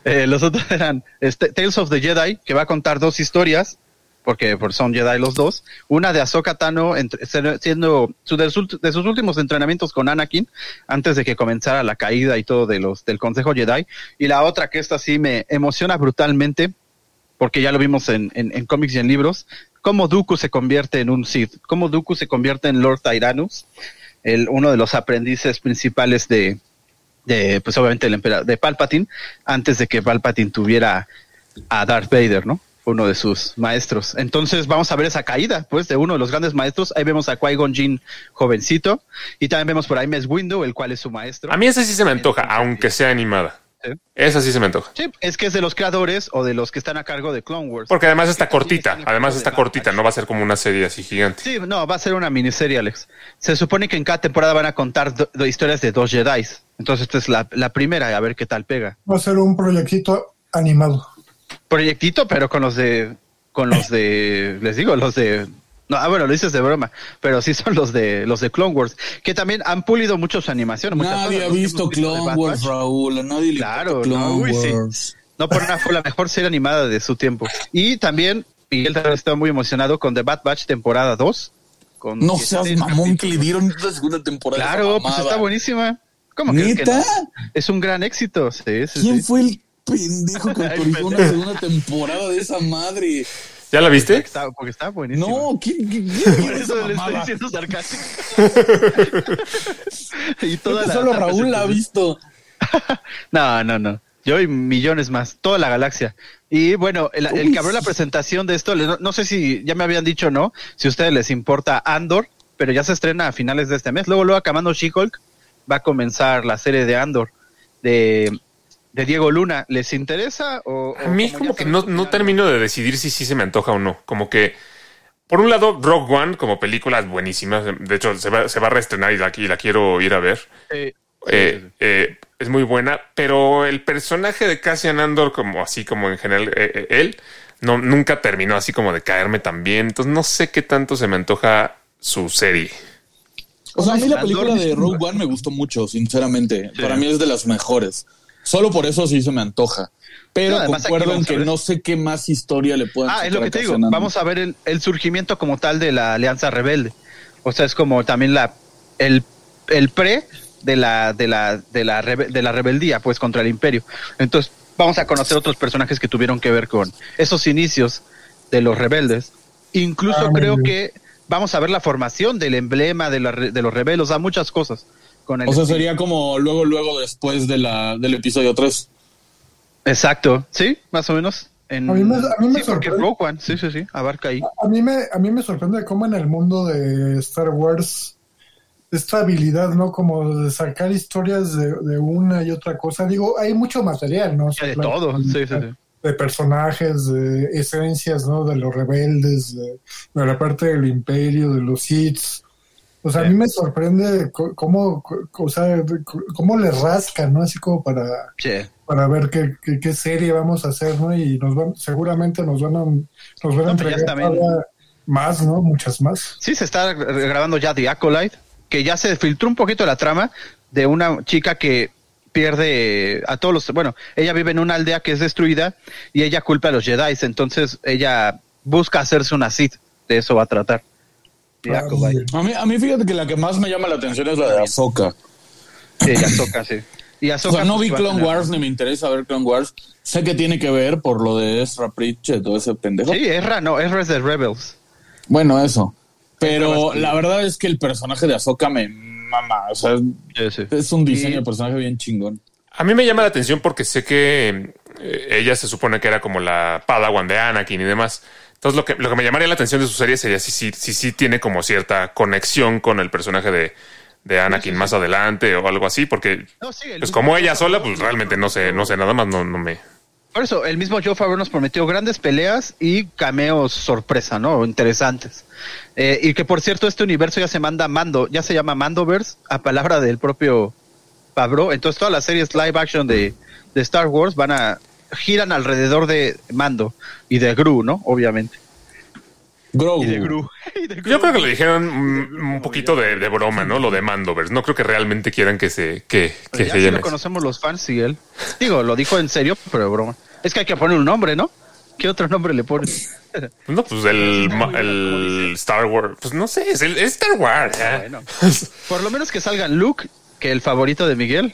Speaker 1: Eh, los otros eran este, Tales of the Jedi, que va a contar dos historias, porque son Jedi los dos. Una de Ahsoka Tano entre- siendo su, de, sus, de sus últimos entrenamientos con Anakin, antes de que comenzara la caída y todo de los del Consejo Jedi. Y la otra que esta sí me emociona brutalmente, porque ya lo vimos en, en, en cómics y en libros, cómo Dooku se convierte en un Sith, cómo Dooku se convierte en Lord Tyrannus, el, uno de los aprendices principales de, de pues obviamente el emperador de Palpatine antes de que Palpatine tuviera a Darth Vader, ¿no? Uno de sus maestros. Entonces vamos a ver esa caída, pues, de uno de los grandes maestros. Ahí vemos a Qui-Gon Jinn jovencito y también vemos por ahí Mess Windu, el cual es su maestro.
Speaker 4: A mí esa sí se me antoja, aunque sea animada. Esa sí se me antoja.
Speaker 1: Sí, es que es de los creadores o de los que están a cargo de Clone Wars.
Speaker 4: Porque además está cortita, además está cortita, no va a ser como una serie así gigante.
Speaker 1: Sí, no, va a ser una miniserie, Alex. Se supone que en cada temporada van a contar do- do- historias de dos Jedi. Entonces esta es la, la primera, a ver qué tal pega.
Speaker 6: Va a ser un proyectito animado.
Speaker 1: Proyectito, pero con los de, con los de, les digo, los de, no, ah, bueno, lo dices de broma, pero sí son los de, los de Clone Wars, que también han pulido mucho su animación.
Speaker 5: Nadie
Speaker 1: cosas,
Speaker 5: ha visto Clone Wars. Raúl. A nadie le
Speaker 1: Claro,
Speaker 5: Clone
Speaker 1: no, uy, sí.
Speaker 5: Wars.
Speaker 1: No por nada fue la mejor serie animada de su tiempo. Y también Miguel también estaba muy emocionado con The Bad Batch temporada 2. Con
Speaker 5: No seas
Speaker 1: 16
Speaker 5: mamón que le dieron la segunda temporada.
Speaker 1: Claro, pues está buenísima. ¿Cómo crees que
Speaker 5: ¿Neta?
Speaker 1: no? Es un gran éxito. Sí, sí,
Speaker 5: ¿Quién fue el pendejo que autorizó una segunda temporada de esa madre?
Speaker 4: ¿Ya la
Speaker 1: Porque
Speaker 4: viste?
Speaker 1: está, porque está buenísima.
Speaker 5: No, ¿quién, quién, quién
Speaker 1: por eso le estoy diciendo sarcástico. y
Speaker 5: Creo
Speaker 1: toda
Speaker 5: que
Speaker 1: la
Speaker 5: solo Raúl la ha visto.
Speaker 1: No, no, no. Yo y millones más, toda la galaxia. Y bueno, el, el que abrió la presentación de esto, no, no sé si ya me habían dicho o no, si a ustedes les importa Andor, pero ya se estrena a finales de este mes. Luego, luego acabando She-Hulk, va a comenzar la serie de Andor de, de Diego Luna. ¿Les interesa? O,
Speaker 4: A mí como que no, no termino de decidir si sí se me antoja o no. Como que, por un lado, Rogue One como película es buenísima. De hecho, se va, se va a reestrenar y la, y la quiero ir a ver.
Speaker 1: Eh,
Speaker 4: Eh, eh, es muy buena, pero el personaje de Cassian Andor, como así como en general eh, eh, él, no, nunca terminó así como de caerme tan bien. Entonces no sé qué tanto se me antoja su serie.
Speaker 5: O sea, a mí la película de Rogue One me gustó mucho, sinceramente.
Speaker 1: Sí.
Speaker 5: Para mí es de las mejores. Solo por eso sí se me antoja. Pero
Speaker 1: No,
Speaker 5: concuerdo en que no sé qué más historia le puedan
Speaker 1: Ah, es lo que te digo. Vamos a ver el, el surgimiento como tal de la Alianza Rebelde. O sea, es como también la el, el pre de la de la de la rebe- de la rebeldía, pues contra el Imperio. Entonces vamos a conocer otros personajes que tuvieron que ver con esos inicios de los rebeldes. Incluso
Speaker 6: Ah,
Speaker 1: creo que vamos a ver la formación del emblema de, la re- de los rebeldes, a muchas cosas. Con el
Speaker 5: O sea,
Speaker 1: estilo.
Speaker 5: sería como luego, luego después de la, del episodio 3.
Speaker 1: Exacto, sí, más o menos. En,
Speaker 6: A mí me- a mí me
Speaker 1: sí, porque
Speaker 6: sorprende.
Speaker 1: Rogue One, sí, sí, sí, abarca ahí.
Speaker 6: A mí me, a mí me sorprende cómo en el mundo de Star Wars esta habilidad, ¿no? Como de sacar historias de, de una y otra cosa. Digo, hay mucho material, ¿no? O sea,
Speaker 1: De
Speaker 6: claro,
Speaker 1: todo, sí, sí, sí.
Speaker 6: De personajes, de esencias, ¿no? De los rebeldes, de, de la parte del imperio, de los Sith. O sea, a mí me sorprende cómo, o sea, cómo le rascan, ¿no? Así como para, para ver qué, qué, qué serie vamos a hacer, ¿no? Y nos van, seguramente nos van a, nos van a
Speaker 1: No,
Speaker 6: entregar todavía más, ¿no? Muchas más.
Speaker 1: Sí, se está grabando ya The Acolyte, que ya se filtró un poquito la trama de una chica que pierde a todos los... Bueno, ella vive en una aldea que es destruida y ella culpa a los Jedi, entonces ella busca hacerse una Sith, de eso va a tratar. The Acolyte.
Speaker 5: A mí, a mí fíjate que la que más me llama la atención es la de Ahsoka.
Speaker 1: Sí, Ahsoka, sí. Y
Speaker 5: O sea, no vi Clone Wars ni me interesa ver Clone Wars. Sé que tiene que ver por lo de Ezra Pritchett, todo ese pendejo.
Speaker 1: Sí, Ezra, no, Ezra es de Rebels.
Speaker 5: Bueno, eso. Pero la verdad es que el personaje de Ahsoka me mama. O sea,
Speaker 1: Sí, sí.
Speaker 5: es un diseño
Speaker 1: Y-
Speaker 5: de personaje bien chingón.
Speaker 4: A mí me llama la atención porque sé que eh, ella se supone que era como la Padawan de Anakin y demás. Entonces, lo que, lo que me llamaría la atención de su serie sería si sí si, si, tiene como cierta conexión con el personaje de, de Anakin más adelante o algo así, porque
Speaker 1: No,
Speaker 4: pues como ella sola, pues realmente no sé, no sé nada más, no, no me...
Speaker 1: Por eso, el mismo Joe Favreau nos prometió grandes peleas y cameos sorpresa, ¿no? Interesantes. Eh, y que por cierto, este universo ya se manda Mando, ya se llama Mandoverse, a palabra del propio Favreau. Entonces todas las series live action de, de Star Wars van a giran alrededor de Mando y de Gru, ¿no? Obviamente.
Speaker 5: Grogu.
Speaker 1: Y de Gru. Y de Gru.
Speaker 4: Yo creo que le dijeron un poquito de, de broma, ¿no? Lo de Mandoverse. No creo que realmente quieran que se, que, que
Speaker 1: ya
Speaker 4: se
Speaker 1: conocemos los fans y él. Digo, lo dijo en serio, pero de broma. Es que hay que poner un nombre, ¿no? ¿Qué otro nombre le pones?
Speaker 4: No, pues el, Star Wars. Pues no sé, es, el, es Star Wars. ¿eh?
Speaker 1: Bueno. Por lo menos que salgan Luke, que el favorito de Miguel,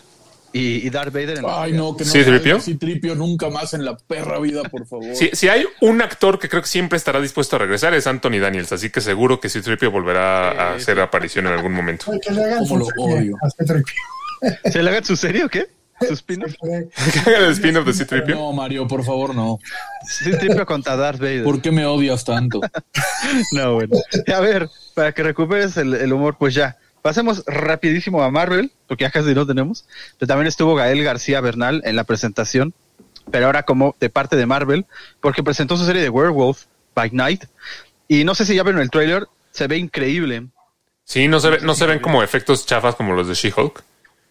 Speaker 1: y, y Darth Vader en
Speaker 5: Ay, no, que no.
Speaker 4: ¿Sí, Tripio?
Speaker 5: Sí, Tripio nunca más en la perra vida, por favor.
Speaker 4: Si, si hay un actor que creo que siempre estará dispuesto a regresar es Anthony Daniels, así que seguro que Citripio volverá a hacer aparición en algún momento.
Speaker 6: Que le hagan
Speaker 5: Cómo
Speaker 6: su
Speaker 5: lo odio.
Speaker 6: C-3PO.
Speaker 1: ¿Se le haga su serie o qué? ¿Su spin-off?
Speaker 4: Hagan el spin-off de Citripio.
Speaker 5: No, Mario, por favor, no.
Speaker 1: Sí, triple contra Darth Vader.
Speaker 5: ¿Por qué me odias tanto?
Speaker 1: No, bueno. A ver, para que recuperes el, el humor, pues ya. Pasemos rapidísimo a Marvel, porque ya casi no tenemos. Pero también estuvo Gael García Bernal en la presentación, pero ahora como de parte de Marvel, porque presentó su serie de Werewolf by Night. Y no sé si ya vieron el trailer, se ve increíble.
Speaker 4: Sí, no se, ve- no se ven como efectos chafas como los de She-Hulk.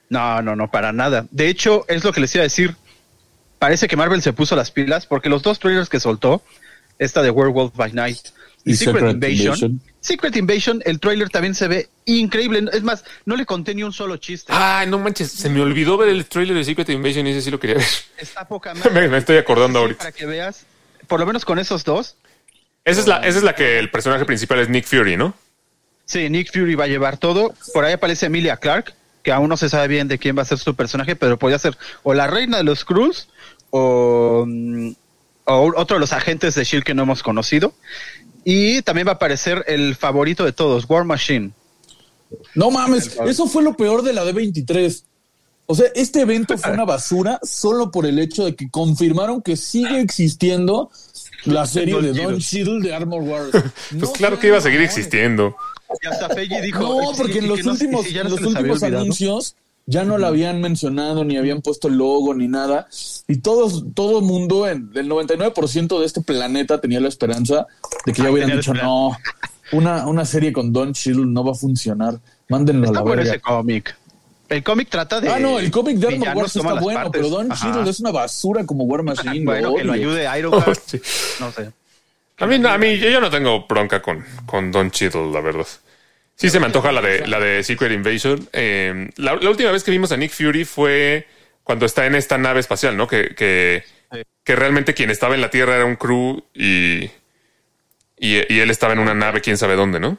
Speaker 1: No, no, no, para nada. De hecho, es lo que les iba a decir. Parece que Marvel se puso las pilas porque los dos trailers que soltó, esta de Werewolf by Night y, Secret,
Speaker 5: Secret
Speaker 1: Invasion,
Speaker 5: Invasion.
Speaker 1: Secret Invasion, el trailer también se ve increíble. Es más, no le conté ni un solo chiste.
Speaker 4: Ay, no manches, se me olvidó ver el trailer de Secret Invasion y ese sí lo quería ver.
Speaker 1: Está poca
Speaker 4: Me, me estoy acordando
Speaker 1: Sí,
Speaker 4: ahorita.
Speaker 1: Para que veas, por lo menos con esos dos,
Speaker 4: Esa es, la, esa es la que el personaje principal es Nick Fury, ¿no?
Speaker 1: sí, Nick Fury va a llevar todo. Por ahí aparece Emilia Clark, que aún no se sabe bien de quién va a ser su personaje, pero podría ser o la reina de los Skrulls o, mm, o otro de los agentes de Shield que no hemos conocido. Y también va a aparecer el favorito de todos, War Machine.
Speaker 5: No mames, eso fue lo peor de la D23. O sea, este evento fue una basura solo por el hecho de que confirmaron que sigue existiendo la serie
Speaker 1: Don
Speaker 5: de Don
Speaker 1: Cheadle.
Speaker 5: De Armor Wars.
Speaker 4: Pues
Speaker 5: No
Speaker 4: claro
Speaker 5: sean
Speaker 4: que iba a seguir existiendo.
Speaker 1: Y hasta Feige dijo...
Speaker 5: No,
Speaker 1: "Sí,
Speaker 5: porque en los
Speaker 1: que no- y
Speaker 5: últimos,
Speaker 1: si ya
Speaker 5: en
Speaker 1: no
Speaker 5: los últimos
Speaker 1: olvidado".
Speaker 5: anuncios ya no la habían mencionado, ni habían puesto el logo, ni nada. Y todos, todo el mundo, en, el 99% de este planeta tenía la esperanza de que ya
Speaker 1: Ah,
Speaker 5: hubieran dicho, no, una, una serie con Don Cheadle no va a funcionar. Mándenlo a
Speaker 1: Está
Speaker 5: la
Speaker 1: bueno
Speaker 5: verga.
Speaker 1: ese cómic. El cómic trata de...
Speaker 5: Ah, no, el cómic de Armor
Speaker 1: villanos
Speaker 5: Wars está bueno,
Speaker 1: partes.
Speaker 5: pero Don
Speaker 1: Ajá.
Speaker 5: Cheadle es una basura como War Machine.
Speaker 1: Bueno, que lo ayude Ironheart.
Speaker 4: Sí.
Speaker 1: No sé.
Speaker 4: A mí, no- a mí yo, yo no tengo bronca con, con Don Cheadle, la verdad. Sí se me antoja la de, la de Secret Invasion. Eh, la, la última vez que vimos a Nick Fury fue cuando está en esta nave espacial, ¿no? Que, que, que realmente quien estaba en la Tierra era un crew y, y, y él estaba en una nave, quién sabe dónde, ¿no?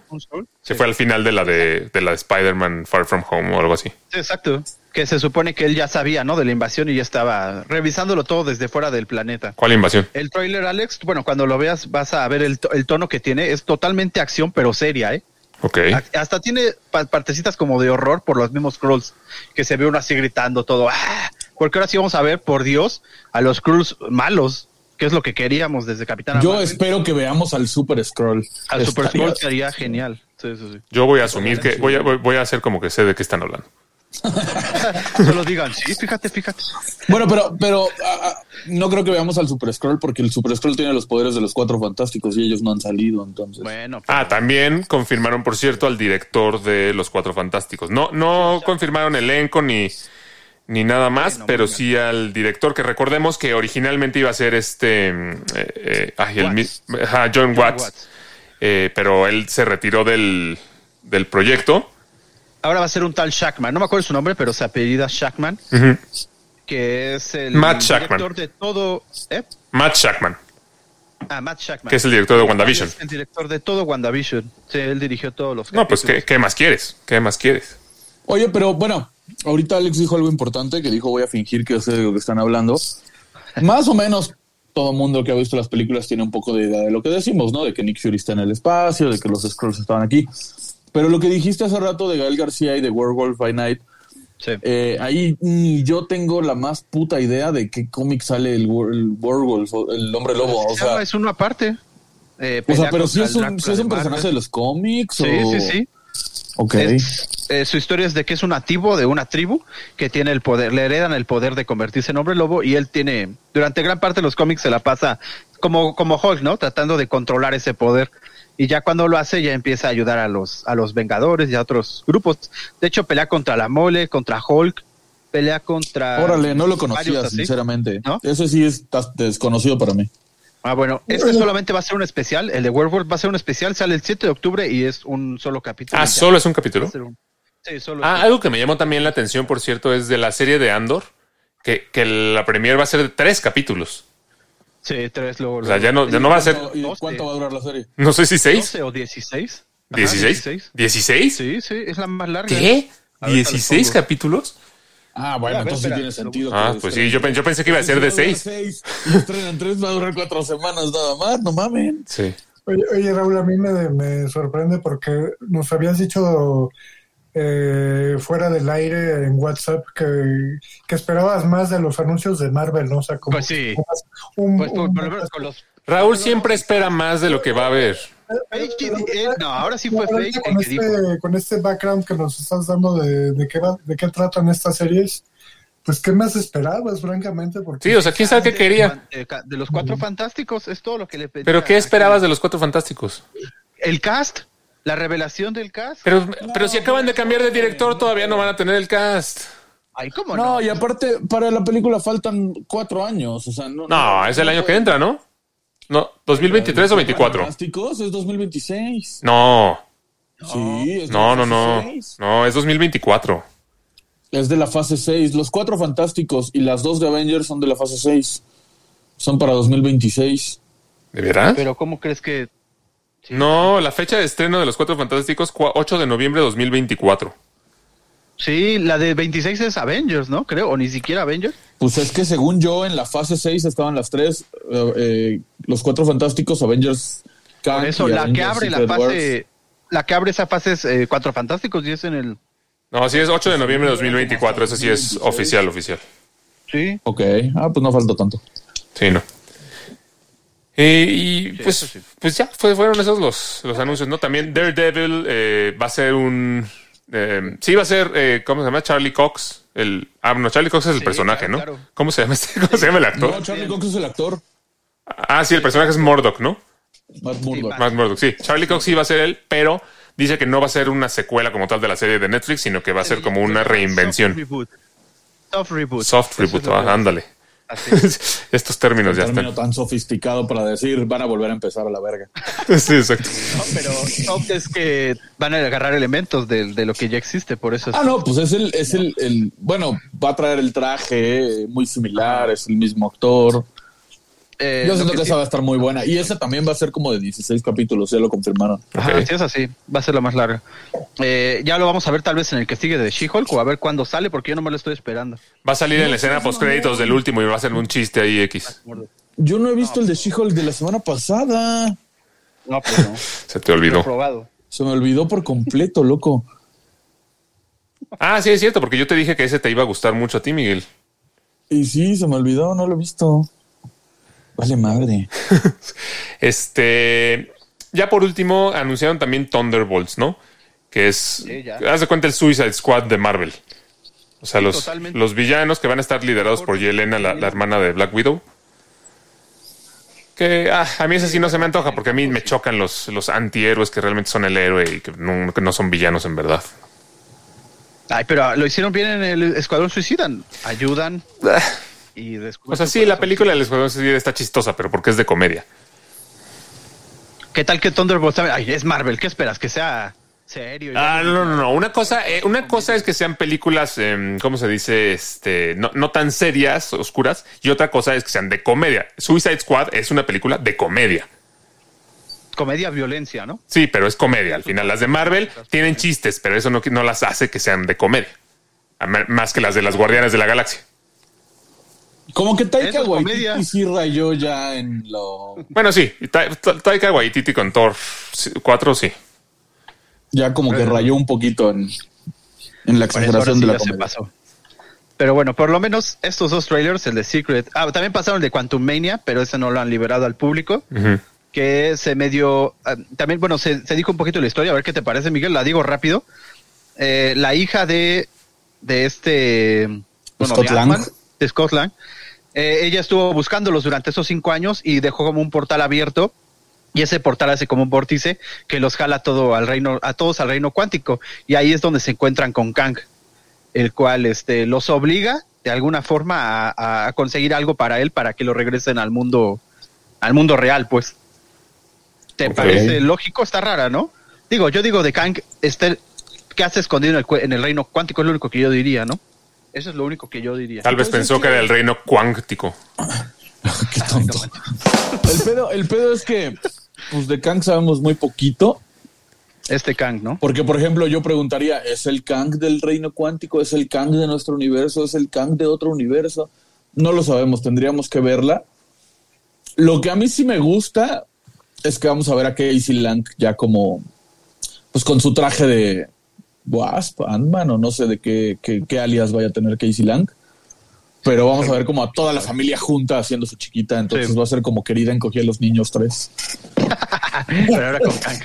Speaker 4: Se fue al final de la de, de la de Spider-Man Far From Home o algo así.
Speaker 1: Sí, exacto. Que se supone que él ya sabía, ¿no? De la invasión y ya estaba revisándolo todo desde fuera del planeta.
Speaker 4: ¿Cuál invasión?
Speaker 1: El trailer, Alex, bueno, cuando lo veas vas a ver el, el tono que tiene. Es totalmente acción, pero seria, ¿eh? Hasta tiene pa- partecitas como de horror por los mismos Skrulls, que se ve uno así gritando todo. ¡Ah! Porque ahora sí vamos a ver, por Dios, a los Skrulls malos, que es lo que queríamos desde Capitán
Speaker 5: Yo
Speaker 1: Marvel.
Speaker 5: espero que veamos al Super Scroll.
Speaker 1: Al Super Skrull sería genial. Sí, sí, sí.
Speaker 4: Yo voy a asumir que voy a, voy, voy a hacer como que sé de qué están hablando.
Speaker 1: Solo digan, sí, fíjate, fíjate.
Speaker 5: Bueno, pero, pero no creo que veamos al Super Scroll porque el Super Scroll tiene los poderes de los cuatro fantásticos y ellos no han salido, entonces.
Speaker 1: Bueno,
Speaker 4: Ah, también confirmaron, por cierto, al director de Los Cuatro Fantásticos. No, no confirmaron elenco ni, ni nada más,
Speaker 1: no,
Speaker 4: pero sí al director, que recordemos que originalmente iba a ser este. mm, eh, eh, ay, el
Speaker 1: Watts.
Speaker 4: mi- ajá, John, Watts.
Speaker 1: Watts.
Speaker 4: Eh, pero él se retiró del, del proyecto.
Speaker 1: Ahora va a ser un tal Shackman. No me acuerdo su nombre, pero se apellida Shackman, que es el
Speaker 4: Matt Shackman.
Speaker 1: director de todo. ¿eh?
Speaker 4: Matt Shackman,
Speaker 1: Ah, Matt Shackman.
Speaker 4: que es el director de WandaVision.
Speaker 1: Es el director de todo WandaVision. Sí, él dirigió todos los.
Speaker 4: No, pues, ¿qué,
Speaker 1: capítulos.
Speaker 4: qué más quieres? ¿Qué más quieres?
Speaker 5: Oye, pero bueno, ahorita Alex dijo algo importante que dijo voy a fingir que sé de lo que están hablando. Más o menos todo mundo que ha visto las películas tiene un poco de idea de lo que decimos, ¿no? De que Nick Fury está en el espacio, de que los Skrulls estaban aquí. Pero lo que dijiste hace rato de Gael García y de Werewolf by Night,
Speaker 1: Sí.
Speaker 5: eh, ahí ni yo tengo la más puta idea de qué cómic sale el, el Werewolf, o el hombre lobo. O sea,
Speaker 1: es uno aparte. Eh,
Speaker 5: o sea, pero si es un,
Speaker 1: Drácula
Speaker 5: si es un
Speaker 1: de
Speaker 5: personaje de los cómics.
Speaker 1: Sí,
Speaker 5: o...
Speaker 1: sí, sí.
Speaker 5: Ok.
Speaker 1: Es- eh, su historia es de que es un nativo de una tribu que tiene el poder, le heredan el poder de convertirse en hombre lobo y él tiene, durante gran parte de los cómics se la pasa como, como Hulk, ¿no? Tratando de controlar ese poder. Y ya cuando lo hace, ya empieza a ayudar a los, a los Vengadores y a otros grupos. De hecho, pelea contra la mole, contra Hulk, pelea contra.
Speaker 5: Órale, no lo conocía, sinceramente.
Speaker 1: ¿No?
Speaker 5: Ese sí está desconocido para mí.
Speaker 1: Ah, bueno, este solamente va a ser un especial. El de Werewolf va a ser un especial, sale el 7 de octubre y es un solo capítulo.
Speaker 4: Ah, solo es un capítulo.
Speaker 1: a ser un- Sí, solo.
Speaker 4: Ah, algo que me llamó también la atención, por cierto, es de la serie de Andor, que, que la premier va a ser de tres capítulos.
Speaker 1: Sí, tres luego.
Speaker 4: O sea, ya no, ya no va a ser,
Speaker 5: ¿Y
Speaker 1: doce.
Speaker 5: cuánto va a durar la serie?
Speaker 4: no sé si seis,
Speaker 1: 12 o 16. Ajá,
Speaker 4: dieciséis, dieciséis.
Speaker 1: Sí, sí, es la más larga.
Speaker 4: ¿Qué?
Speaker 1: A ver,
Speaker 4: ¿16
Speaker 1: te lo pongo.
Speaker 4: capítulo?
Speaker 5: Ah, bueno,
Speaker 1: ver,
Speaker 5: entonces
Speaker 1: espera,
Speaker 5: tiene sentido.
Speaker 4: Ah, pues
Speaker 5: estrenen-
Speaker 4: sí, yo, yo pensé que iba a ser de
Speaker 5: Va durar
Speaker 4: 6.
Speaker 5: seis, y estrenan tres, va a durar cuatro semanas nada más, no mamen.
Speaker 4: Sí.
Speaker 6: Oye, oye, Raúl, a mí me, me sorprende porque nos habías dicho eh, fuera del aire en WhatsApp que, que esperabas más de los anuncios de Marvel, ¿no? O sea, como
Speaker 1: Pues sí.
Speaker 6: un,
Speaker 1: Pues por,
Speaker 6: un-
Speaker 1: por los.
Speaker 4: Raúl siempre espera más de lo que va a haber.
Speaker 1: Eh, no, ahora sí fue Feige
Speaker 6: con,
Speaker 1: dijo.
Speaker 6: este, con este background que nos estás dando de, de, qué, va- de qué tratan estas series, pues qué más esperabas, francamente, porque
Speaker 4: Sí, o sea, quién sabe qué quería.
Speaker 1: De, de los cuatro fantásticos, es todo lo que le pedí.
Speaker 4: Pero ¿qué esperabas de los cuatro fantásticos?
Speaker 1: El cast, la revelación del cast.
Speaker 4: Pero, pero si acaban de cambiar de director, todavía no van a tener el cast.
Speaker 1: Ay, ¿cómo
Speaker 5: No,
Speaker 1: no?
Speaker 5: y aparte, para la película faltan cuatro años. O sea, no.
Speaker 4: No, es el año que entra, ¿no? No, 2023 o 24.
Speaker 5: Fantásticos es 2026.
Speaker 4: No,
Speaker 5: Sí, es
Speaker 4: no, no, no. No, es 2024.
Speaker 5: Es de la fase 6. Los cuatro fantásticos y las dos de Avengers son de la fase 6. Son para 2026.
Speaker 4: ¿De verdad?
Speaker 1: Pero ¿cómo crees que...?
Speaker 4: No, la fecha de estreno de los Cuatro Fantásticos, cua- 8 de noviembre de 2024.
Speaker 1: Sí, la de 26 es Avengers, ¿no? Creo, o ni siquiera Avengers.
Speaker 5: Pues es que según yo, en la fase 6 estaban las tres. eh, eh, los cuatro fantásticos, Avengers. Kang
Speaker 1: Por eso, la que abre la fase... La que abre esa fase es eh, Cuatro Fantásticos y es en el...
Speaker 4: No, sí es 8 de noviembre de 2024. Eso sí es oficial, oficial.
Speaker 1: Sí.
Speaker 5: Ok, ah, pues no falta tanto.
Speaker 4: Sí, no. Eh, y pues,
Speaker 1: sí.
Speaker 4: pues ya fue- fueron esos los, los anuncios, ¿no? También Daredevil eh, va a ser un. eh, sí, va a ser, eh, ¿cómo se llama? Charlie Cox. El, ah, no, Charlie Cox es el
Speaker 1: Sí,
Speaker 4: personaje,
Speaker 1: claro,
Speaker 4: ¿no?
Speaker 1: claro.
Speaker 4: ¿Cómo se llama este? ¿Cómo se llama el actor?
Speaker 5: No, Charlie Cox es el actor.
Speaker 4: Ah, sí, el personaje es Murdoch, ¿no?
Speaker 5: Matt Murdock.
Speaker 4: Matt Murdock, sí. Charlie Cox sí va a ser él, pero dice que no va a ser una secuela como tal de la serie de Netflix, sino que va a ser como una
Speaker 1: Soft
Speaker 4: reinvención.
Speaker 1: reboot. Soft reboot.
Speaker 4: Soft reboot,
Speaker 1: es lo
Speaker 4: ah, ándale.
Speaker 1: Así.
Speaker 4: Estos términos ya
Speaker 5: término
Speaker 4: están.
Speaker 5: tan sofisticado para decir van a volver a empezar a la verga.
Speaker 4: Sí, exacto.
Speaker 1: No, pero soft es que van a agarrar elementos de, de lo que ya existe, por eso es...
Speaker 5: Ah, no, pues es el, es el, el, bueno, va a traer el traje muy similar, es el mismo actor.
Speaker 1: Eh,
Speaker 5: Yo siento que esa va a estar muy buena. Y esa también va a ser como de 16 capítulos, ya lo confirmaron.
Speaker 1: Ajá, sí, es así. Va a ser la más larga. Eh, ya lo vamos a ver tal vez en el que sigue de She-Hulk o a ver cuándo sale, porque yo no me lo estoy esperando.
Speaker 4: Va a salir en la escena post créditos del último y va a ser un chiste ahí X.
Speaker 5: Yo no he visto el de She-Hulk de la semana pasada.
Speaker 1: No, pues no.
Speaker 4: Se te olvidó.
Speaker 5: Se me olvidó por completo, loco.
Speaker 4: Ah, sí, es cierto, porque yo te dije que ese te iba a gustar mucho a ti, Miguel.
Speaker 5: Y sí, se me olvidó, no lo he visto. Vale madre.
Speaker 4: Este. Ya por último, anunciaron también Thunderbolts, ¿no? Que es.
Speaker 1: Sí,
Speaker 4: haz de cuenta el Suicide Squad de Marvel. O sea,
Speaker 1: Sí,
Speaker 4: los,
Speaker 1: totalmente.
Speaker 4: los villanos que van a estar liderados por Yelena, la, la hermana de Black Widow. Que ah, a mí ese sí no se me antoja porque a mí me chocan los, los antihéroes que realmente son el héroe y que no, que no son villanos en verdad.
Speaker 1: Ay, pero lo hicieron bien en el Escuadrón Suicidan. Ayudan y
Speaker 4: O sea, sí, la película del Escuadrón Suicida está chistosa, pero porque es de comedia.
Speaker 1: ¿Qué tal que Thunderbolt? sabe? Ay, es Marvel. ¿Qué esperas? Que sea serio.
Speaker 4: Ah, no, no, no. Una cosa, eh, una cosa es que sean películas, em, ¿cómo se dice? Este, no, no tan serias, oscuras, y otra cosa es que sean de comedia. Suicide Squad es una película de comedia.
Speaker 1: Comedia, violencia, ¿no?
Speaker 4: Sí, pero es comedia. Al final, las de Marvel tienen chistes, pero eso no, no las hace que sean de comedia. Más que las de las Guardianes de la Galaxia.
Speaker 5: Como que Taika. Waititi sí rayó ya en lo...
Speaker 4: Bueno, sí, y Ta- Ta- Taika Waititi con Thor 4, sí.
Speaker 5: Ya como que rayó un poquito en, en la exageración
Speaker 1: sí
Speaker 5: de la
Speaker 1: se
Speaker 5: comedia.
Speaker 1: pasó. Pero bueno, por lo menos estos dos trailers, el de Secret. Ah, también pasaron el de Quantum Mania, pero ese no lo han liberado al público. Que se medio. ah, también, bueno, se, se dijo un poquito la historia, a ver qué te parece, Miguel. La digo rápido. Eh, la hija de, de este. Bueno,
Speaker 5: Scott
Speaker 1: de
Speaker 5: Lang.
Speaker 1: Ant-Man, de Scott Lang. Eh, ella estuvo buscándolos durante esos cinco años y dejó como un portal abierto. Y ese portal hace como un vórtice que los jala todo al reino, a todos al reino cuántico. Y ahí es donde se encuentran con Kang, el cual este, los obliga de alguna forma a, a conseguir algo para él para que lo regresen al mundo, al mundo real, pues. ¿Te parece lógico? Está rara, ¿no? Digo, yo digo de Kang, este, ¿qué hace escondido en el, en el reino cuántico? Es lo único que yo diría, ¿no? Eso es lo único que yo diría.
Speaker 4: Tal vez pensó que era el reino cuántico.
Speaker 5: Qué tonto. El pedo, el pedo es que pues de Kang sabemos muy poquito.
Speaker 1: Este Kang, ¿no?
Speaker 5: Porque, por ejemplo, yo preguntaría, ¿es el Kang del reino cuántico? ¿Es el Kang de nuestro universo? ¿Es el Kang de otro universo? No lo sabemos, tendríamos que verla. Lo que a mí sí me gusta es que vamos a ver a Casey Lang ya como, pues con su traje de Wasp, Ant-Man o no sé de qué, qué, qué alias vaya a tener Casey Lang. Pero vamos a ver como a toda la familia junta haciendo su chiquita. Entonces
Speaker 1: Sí.
Speaker 5: va a ser como querida encogía a los niños tres.
Speaker 1: Pero ahora con Kang.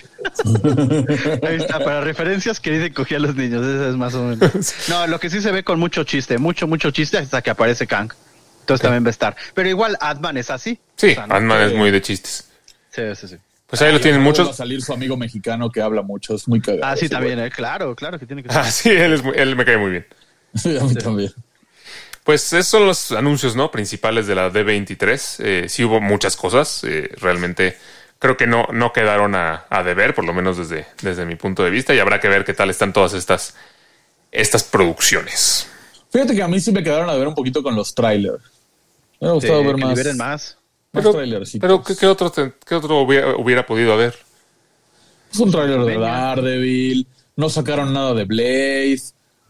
Speaker 1: Ahí está, para referencias, querida cogía a los niños, eso es más o menos. No, lo que sí se ve con mucho chiste, mucho, mucho chiste hasta que aparece Kang. Entonces también va a estar. Pero igual Ant-Man es así.
Speaker 4: Sí,
Speaker 1: O sea, no-
Speaker 4: Ant-Man es muy de chistes.
Speaker 1: Sí, sí, sí.
Speaker 4: Pues ahí lo tienen
Speaker 5: Va a
Speaker 4: muchos.
Speaker 5: salir su amigo mexicano que habla mucho. Es muy cagado.
Speaker 1: Ah, sí, también, eh, claro, claro que tiene que ser.
Speaker 4: Ah, sí, él, es muy- él me cae muy bien.
Speaker 5: a mí también.
Speaker 4: Pues esos son los anuncios no principales de la D23. Eh, sí hubo muchas cosas. eh, realmente creo que no, no quedaron a, a deber, por lo menos desde, desde mi punto de vista. Y habrá que ver qué tal están todas estas, estas producciones.
Speaker 5: Fíjate que a mí sí me quedaron a ver un poquito con los trailers. Me hubiera
Speaker 1: Sí,
Speaker 5: gustado ver
Speaker 1: que
Speaker 5: más,
Speaker 1: liberen más.
Speaker 4: Pero, ¿qué, qué otro, te- qué otro hubiera, hubiera podido haber?
Speaker 5: Es un trailer de. Daredevil. No sacaron nada de Blade.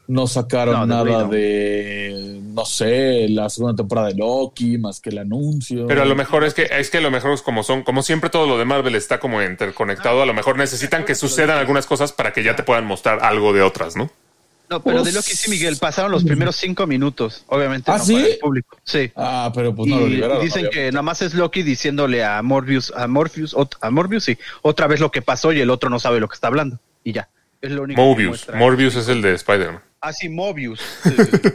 Speaker 5: No sacaron
Speaker 1: No, de
Speaker 5: nada de, no sé, la segunda temporada de Loki, más que el anuncio.
Speaker 4: Pero a lo mejor es que es que a lo mejor es como son, como siempre todo lo de Marvel está como interconectado, a lo mejor necesitan que sucedan algunas cosas para que ya te puedan mostrar algo de otras, ¿no?
Speaker 1: No, pero de Loki sí, Miguel, pasaron los primeros cinco minutos, obviamente.
Speaker 5: ¿Ah,
Speaker 1: no
Speaker 5: sí?
Speaker 1: para el público. Sí.
Speaker 5: Ah, pero pues no lo
Speaker 1: y
Speaker 5: liberaron.
Speaker 1: dicen
Speaker 5: obviamente.
Speaker 1: que nada más es Loki diciéndole a Morbius, a Morpheus, ot- a Morbius, sí, otra vez lo que pasó y el otro no sabe lo que está hablando. Y ya. Es lo único que
Speaker 4: Mobius. Morbius es el de Spider-Man.
Speaker 1: Ah, sí, Mobius.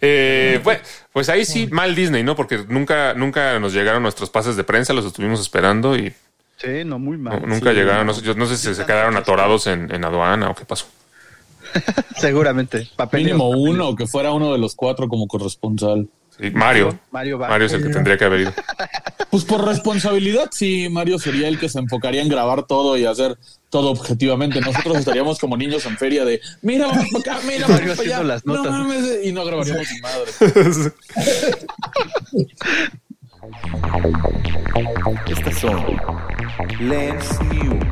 Speaker 4: Eh, pues, pues ahí sí, mal Disney, ¿no? Porque nunca, nunca nos llegaron nuestros pases de prensa, los estuvimos esperando y
Speaker 1: Sí, no, muy
Speaker 4: no-
Speaker 1: mal.
Speaker 4: nunca llegaron. No sé, yo no sé si se quedaron atorados en, en aduana o qué pasó.
Speaker 1: Seguramente. Papeleo,
Speaker 5: Mínimo
Speaker 1: papeleo.
Speaker 5: uno, que fuera uno de los cuatro como corresponsal.
Speaker 4: Sí, Mario.
Speaker 1: Mario va.
Speaker 4: Mario es el que tendría que haber ido.
Speaker 5: Pues por responsabilidad, sí, Mario sería el que se enfocaría en grabar todo y hacer todo objetivamente. Nosotros estaríamos como niños en feria de, mira, vamos para acá, mira,
Speaker 1: Mario
Speaker 5: vamos para allá.
Speaker 1: las
Speaker 5: No
Speaker 1: notas.
Speaker 5: mames, y no grabaríamos ni madre.
Speaker 7: Estas son Lens News.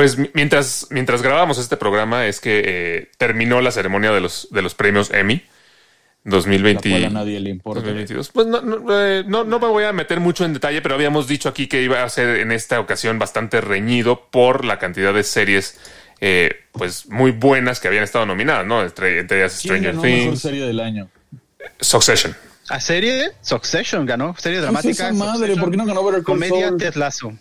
Speaker 4: Pues mi- mientras, mientras grabábamos este programa es que eh, terminó la ceremonia de los, de los premios Emmy
Speaker 5: La
Speaker 4: 2020.
Speaker 5: cual a nadie le importa.
Speaker 4: 2022. Pues no, no, eh, no, no me voy a meter mucho en detalle, pero habíamos dicho aquí que iba a ser en esta ocasión bastante reñido por la cantidad de series eh, pues muy buenas que habían estado nominadas, ¿no? Entre, entre ellas
Speaker 5: ¿Quién
Speaker 4: Stranger
Speaker 5: ganó mejor
Speaker 4: Things,
Speaker 5: serie del año?
Speaker 4: Succession.
Speaker 1: ¿A serie? Succession ganó. Serie
Speaker 5: Pues
Speaker 1: dramática.
Speaker 5: esa madre,
Speaker 1: Succession.
Speaker 5: ¿por qué no ganó
Speaker 1: Comedia? Ted Lasso.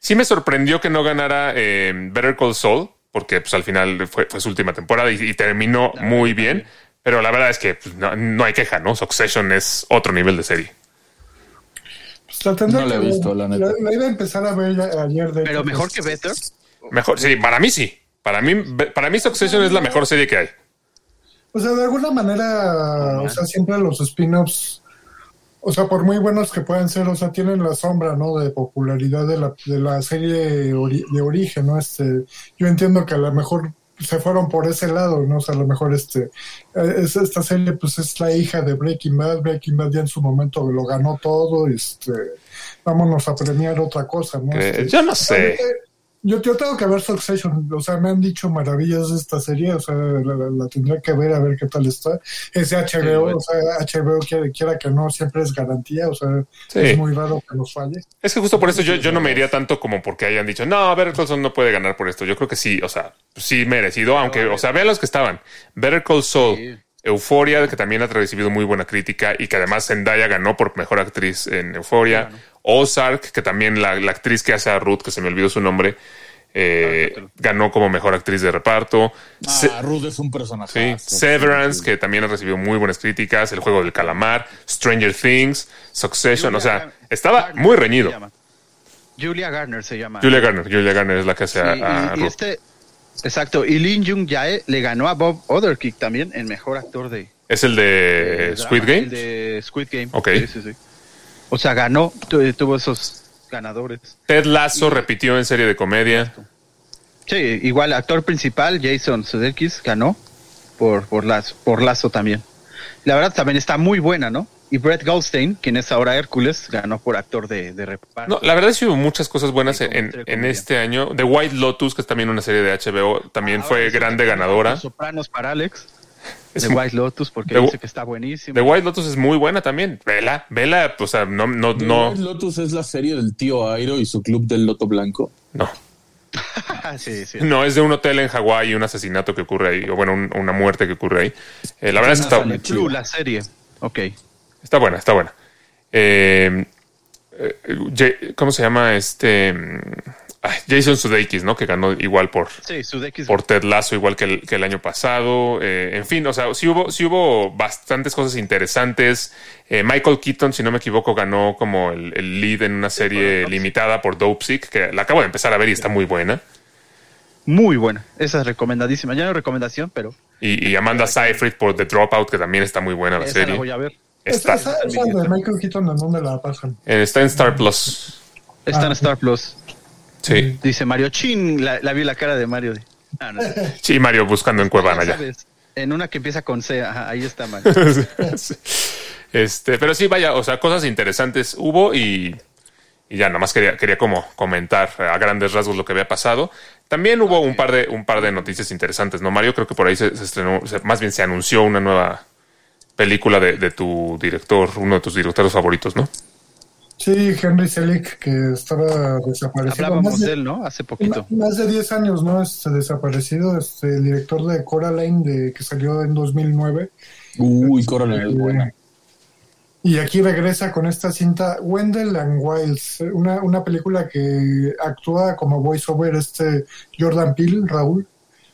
Speaker 4: Sí me sorprendió que no ganara eh, Better Call Saul, porque pues al final fue, fue su última temporada y, y terminó muy bien. Pero la verdad es que pues, no, no hay queja, ¿no? Succession es otro nivel de serie.
Speaker 6: Pues
Speaker 5: No la he visto, la neta.
Speaker 6: La, iba a empezar a ver ayer. De
Speaker 1: Pero mejor
Speaker 6: pues,
Speaker 1: que Better.
Speaker 4: Mejor, sí, para mí sí. Para mí, para mí Succession es la mejor serie que hay.
Speaker 6: O sea, de alguna manera, o sea, siempre los spin-offs, o sea, por muy buenos que puedan ser, o sea, tienen la sombra, ¿no? De popularidad de la, de la serie ori- de origen, ¿no? Este, yo entiendo que a lo mejor se fueron por ese lado, ¿no? O sea, a lo mejor este, eh, es, esta serie, pues es la hija de Breaking Bad, Breaking Bad ya en su momento lo ganó todo, este, vámonos a premiar otra cosa, ¿no?
Speaker 4: Eh,
Speaker 6: Este,
Speaker 4: yo no sé.
Speaker 6: Yo, yo tengo que ver Succession, o sea, me han dicho maravillas de esta serie, o sea, la, la- la tendré que ver a ver qué tal está. Es de HBO,
Speaker 1: bueno.
Speaker 6: o sea, HBO quiera, quiera que no, siempre es garantía, o sea,
Speaker 4: Sí.
Speaker 6: es muy raro que nos falle.
Speaker 4: Es que justo por eso yo, yo no me iría tanto como porque hayan dicho, no, Better Call Saul no puede ganar por esto. Yo creo que sí, o sea, sí merecido, aunque, o sea, vean los que estaban. Better Call Saul,
Speaker 1: Sí.
Speaker 4: Euphoria, que también ha recibido muy buena crítica y que además Zendaya ganó por mejor actriz en Euphoria. Ozark, que también la, la actriz que hace a Ruth, que se me olvidó su nombre, eh, ganó como mejor actriz de reparto. Se-
Speaker 5: Ah, Ruth es un personaje.
Speaker 4: Sí, Severance, que también ha recibido muy buenas críticas, El juego del calamar, Stranger Things, Succession, o sea, estaba
Speaker 1: Garner
Speaker 4: muy reñido.
Speaker 1: Julia Garner se llama.
Speaker 4: Julia Garner, Julia Garner es la que hace
Speaker 1: Sí,
Speaker 4: a, a
Speaker 1: y,
Speaker 4: Ruth.
Speaker 1: este, exacto, y Lin Jung Jae le ganó a Bob Otherkick también en mejor actor de,
Speaker 4: Es el de
Speaker 1: de
Speaker 4: Squid Game.
Speaker 1: el de Squid Game.
Speaker 4: Ok.
Speaker 1: Sí, sí, sí. O sea, ganó, tu- tuvo esos ganadores.
Speaker 4: Ted Lasso repitió en serie de comedia.
Speaker 1: Sí, igual actor principal Jason Sudeikis ganó por por Lazo, por Lazo también. La verdad también está muy buena, ¿no? Y Brett Goldstein, quien es ahora Hércules, ganó por actor de, de reparto.
Speaker 4: No, la verdad es que hubo muchas cosas buenas en, este año. The White Lotus, que es también una serie de HBO, también
Speaker 1: Ahora
Speaker 4: fue grande ganadora.
Speaker 1: Los Sopranos para Alex.
Speaker 4: Es mu-
Speaker 1: White Lotus, porque
Speaker 4: The-
Speaker 1: dice que está buenísimo.
Speaker 4: The White Lotus es muy buena también. Vela, vela, o sea, no, no,
Speaker 5: The
Speaker 4: no,
Speaker 5: White Lotus es la serie del tío Airo y su club del Loto Blanco.
Speaker 4: no.
Speaker 1: sí, sí.
Speaker 4: No, es de un hotel en Hawái y un asesinato que ocurre ahí, o bueno, un- una muerte que ocurre ahí. Eh, la verdad es que está,
Speaker 1: Blue, la serie. Ok.
Speaker 4: Está buena, está buena. Eh, eh, ¿Cómo se llama este? Jason Sudeikis, ¿no? Que ganó igual por,
Speaker 1: Sí,
Speaker 4: por Ted Lasso, igual que el, que el año pasado. Eh, en fin, o sea, sí hubo, sí hubo bastantes cosas interesantes. Eh, Michael Keaton, si no me equivoco, ganó como el, el lead en una serie limitada por Dope Sick, que la acabo de empezar a ver y está muy buena.
Speaker 1: Muy buena. Esa es recomendadísima. Ya no recomendación, pero
Speaker 4: Y, y Amanda Seyfried por The Dropout, que también está muy buena la
Speaker 1: esa la
Speaker 4: serie.
Speaker 1: voy a ver.
Speaker 4: Está,
Speaker 6: Esa, esa de Michael Keaton, ¿en dónde la pasan?
Speaker 4: está en Star Plus.
Speaker 1: Está en
Speaker 6: Ah,
Speaker 1: Star Plus.
Speaker 4: Sí.
Speaker 1: Dice Mario Chin. La, la vi la cara de Mario. Ah, no,
Speaker 4: Sí, Mario buscando en Cuevana
Speaker 1: ya sabes, En una que empieza con C. Ajá, ahí está Mario.
Speaker 4: Este, pero sí, vaya, o sea, cosas interesantes hubo y, y ya nada más quería, quería como comentar a grandes rasgos lo que había pasado. También hubo un par de, un par de noticias interesantes, ¿no, Mario? Creo que por ahí se, se estrenó, se- más bien se anunció una nueva película de, de tu director, uno de tus directores favoritos, ¿no?
Speaker 6: Sí, Henry Selick, que estaba desaparecido.
Speaker 1: Hablábamos
Speaker 6: Más
Speaker 1: de
Speaker 6: de,
Speaker 1: él, ¿no? Hace poquito.
Speaker 6: más de 10 años, ¿no? Este desaparecido, este, el director de Coraline, de, que salió en 2009.
Speaker 5: Uy, Coraline es buena.
Speaker 6: Y aquí regresa con esta cinta Wendell and Wiles, una, una película que actúa como voiceover este Jordan Peele, Raúl,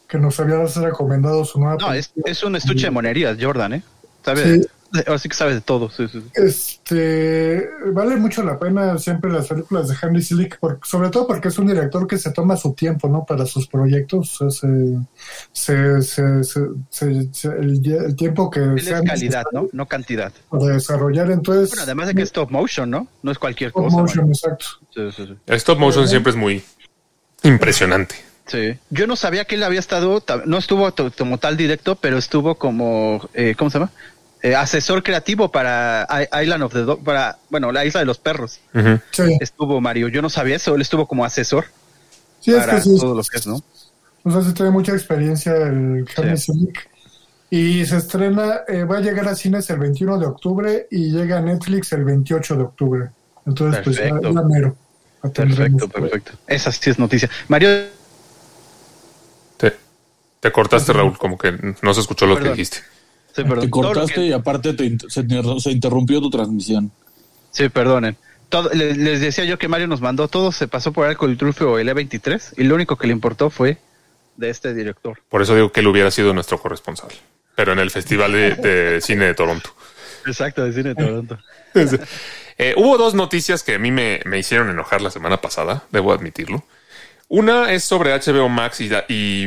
Speaker 6: que nos había recomendado su nueva
Speaker 1: No, es,
Speaker 6: película.
Speaker 1: es un estuche de monerías, Jordan, ¿eh? Sabe,
Speaker 6: Sí.
Speaker 1: Ahora sí que sabe de todo. Sí, sí, sí.
Speaker 6: Este vale mucho la pena siempre las películas de Henry Selick, sobre todo porque es un director que se toma su tiempo, ¿no? Para sus proyectos, o sea, se, se, se- se- se- se- el, el tiempo que
Speaker 1: es calidad, ¿no? No cantidad.
Speaker 6: para desarrollar. Entonces,
Speaker 1: Bueno, además de que es stop motion, ¿no? No es cualquier
Speaker 6: stop
Speaker 1: cosa.
Speaker 6: motion, exacto.
Speaker 1: Sí, sí, sí.
Speaker 4: El stop motion siempre es muy impresionante.
Speaker 1: Sí. Yo no sabía que él había estado, ta- no estuvo como tal directo, pero estuvo como, eh, ¿cómo se llama? Eh, asesor creativo para Island of the Dog, para, bueno, la isla de los perros.
Speaker 6: Sí,
Speaker 1: Estuvo Mario, yo no sabía eso, él estuvo como asesor
Speaker 6: sí es
Speaker 1: para
Speaker 6: que sí,
Speaker 1: todo lo que es, ¿no?
Speaker 6: o sea, sí tiene mucha experiencia el Henry
Speaker 1: Sí.
Speaker 6: Y se estrena, eh, va a llegar a cines el 21 de octubre y llega a Netflix el 28 de octubre. Entonces, pues ya,
Speaker 1: Perfecto.
Speaker 6: ya mero.
Speaker 1: Perfecto, perfecto. Esa sí es noticia. Mario,
Speaker 4: Te, te cortaste, Raúl, como que no se escuchó lo que dijiste.
Speaker 1: Sí, perdón.
Speaker 5: Te cortaste
Speaker 1: que-
Speaker 5: y aparte te inter- se, inter- se interrumpió tu transmisión.
Speaker 1: Sí, perdonen. Todo, les decía yo que Mario nos mandó todo, se pasó por algo el trufio el E23 y lo único que le importó fue de este director.
Speaker 4: Por eso digo que él hubiera sido nuestro corresponsal. Pero en el Festival de, de Cine de Toronto.
Speaker 1: Exacto, de cine de Toronto.
Speaker 4: Eh, hubo dos noticias que a mí me, me hicieron enojar la semana pasada, debo admitirlo. Una es sobre HBO Max y, y,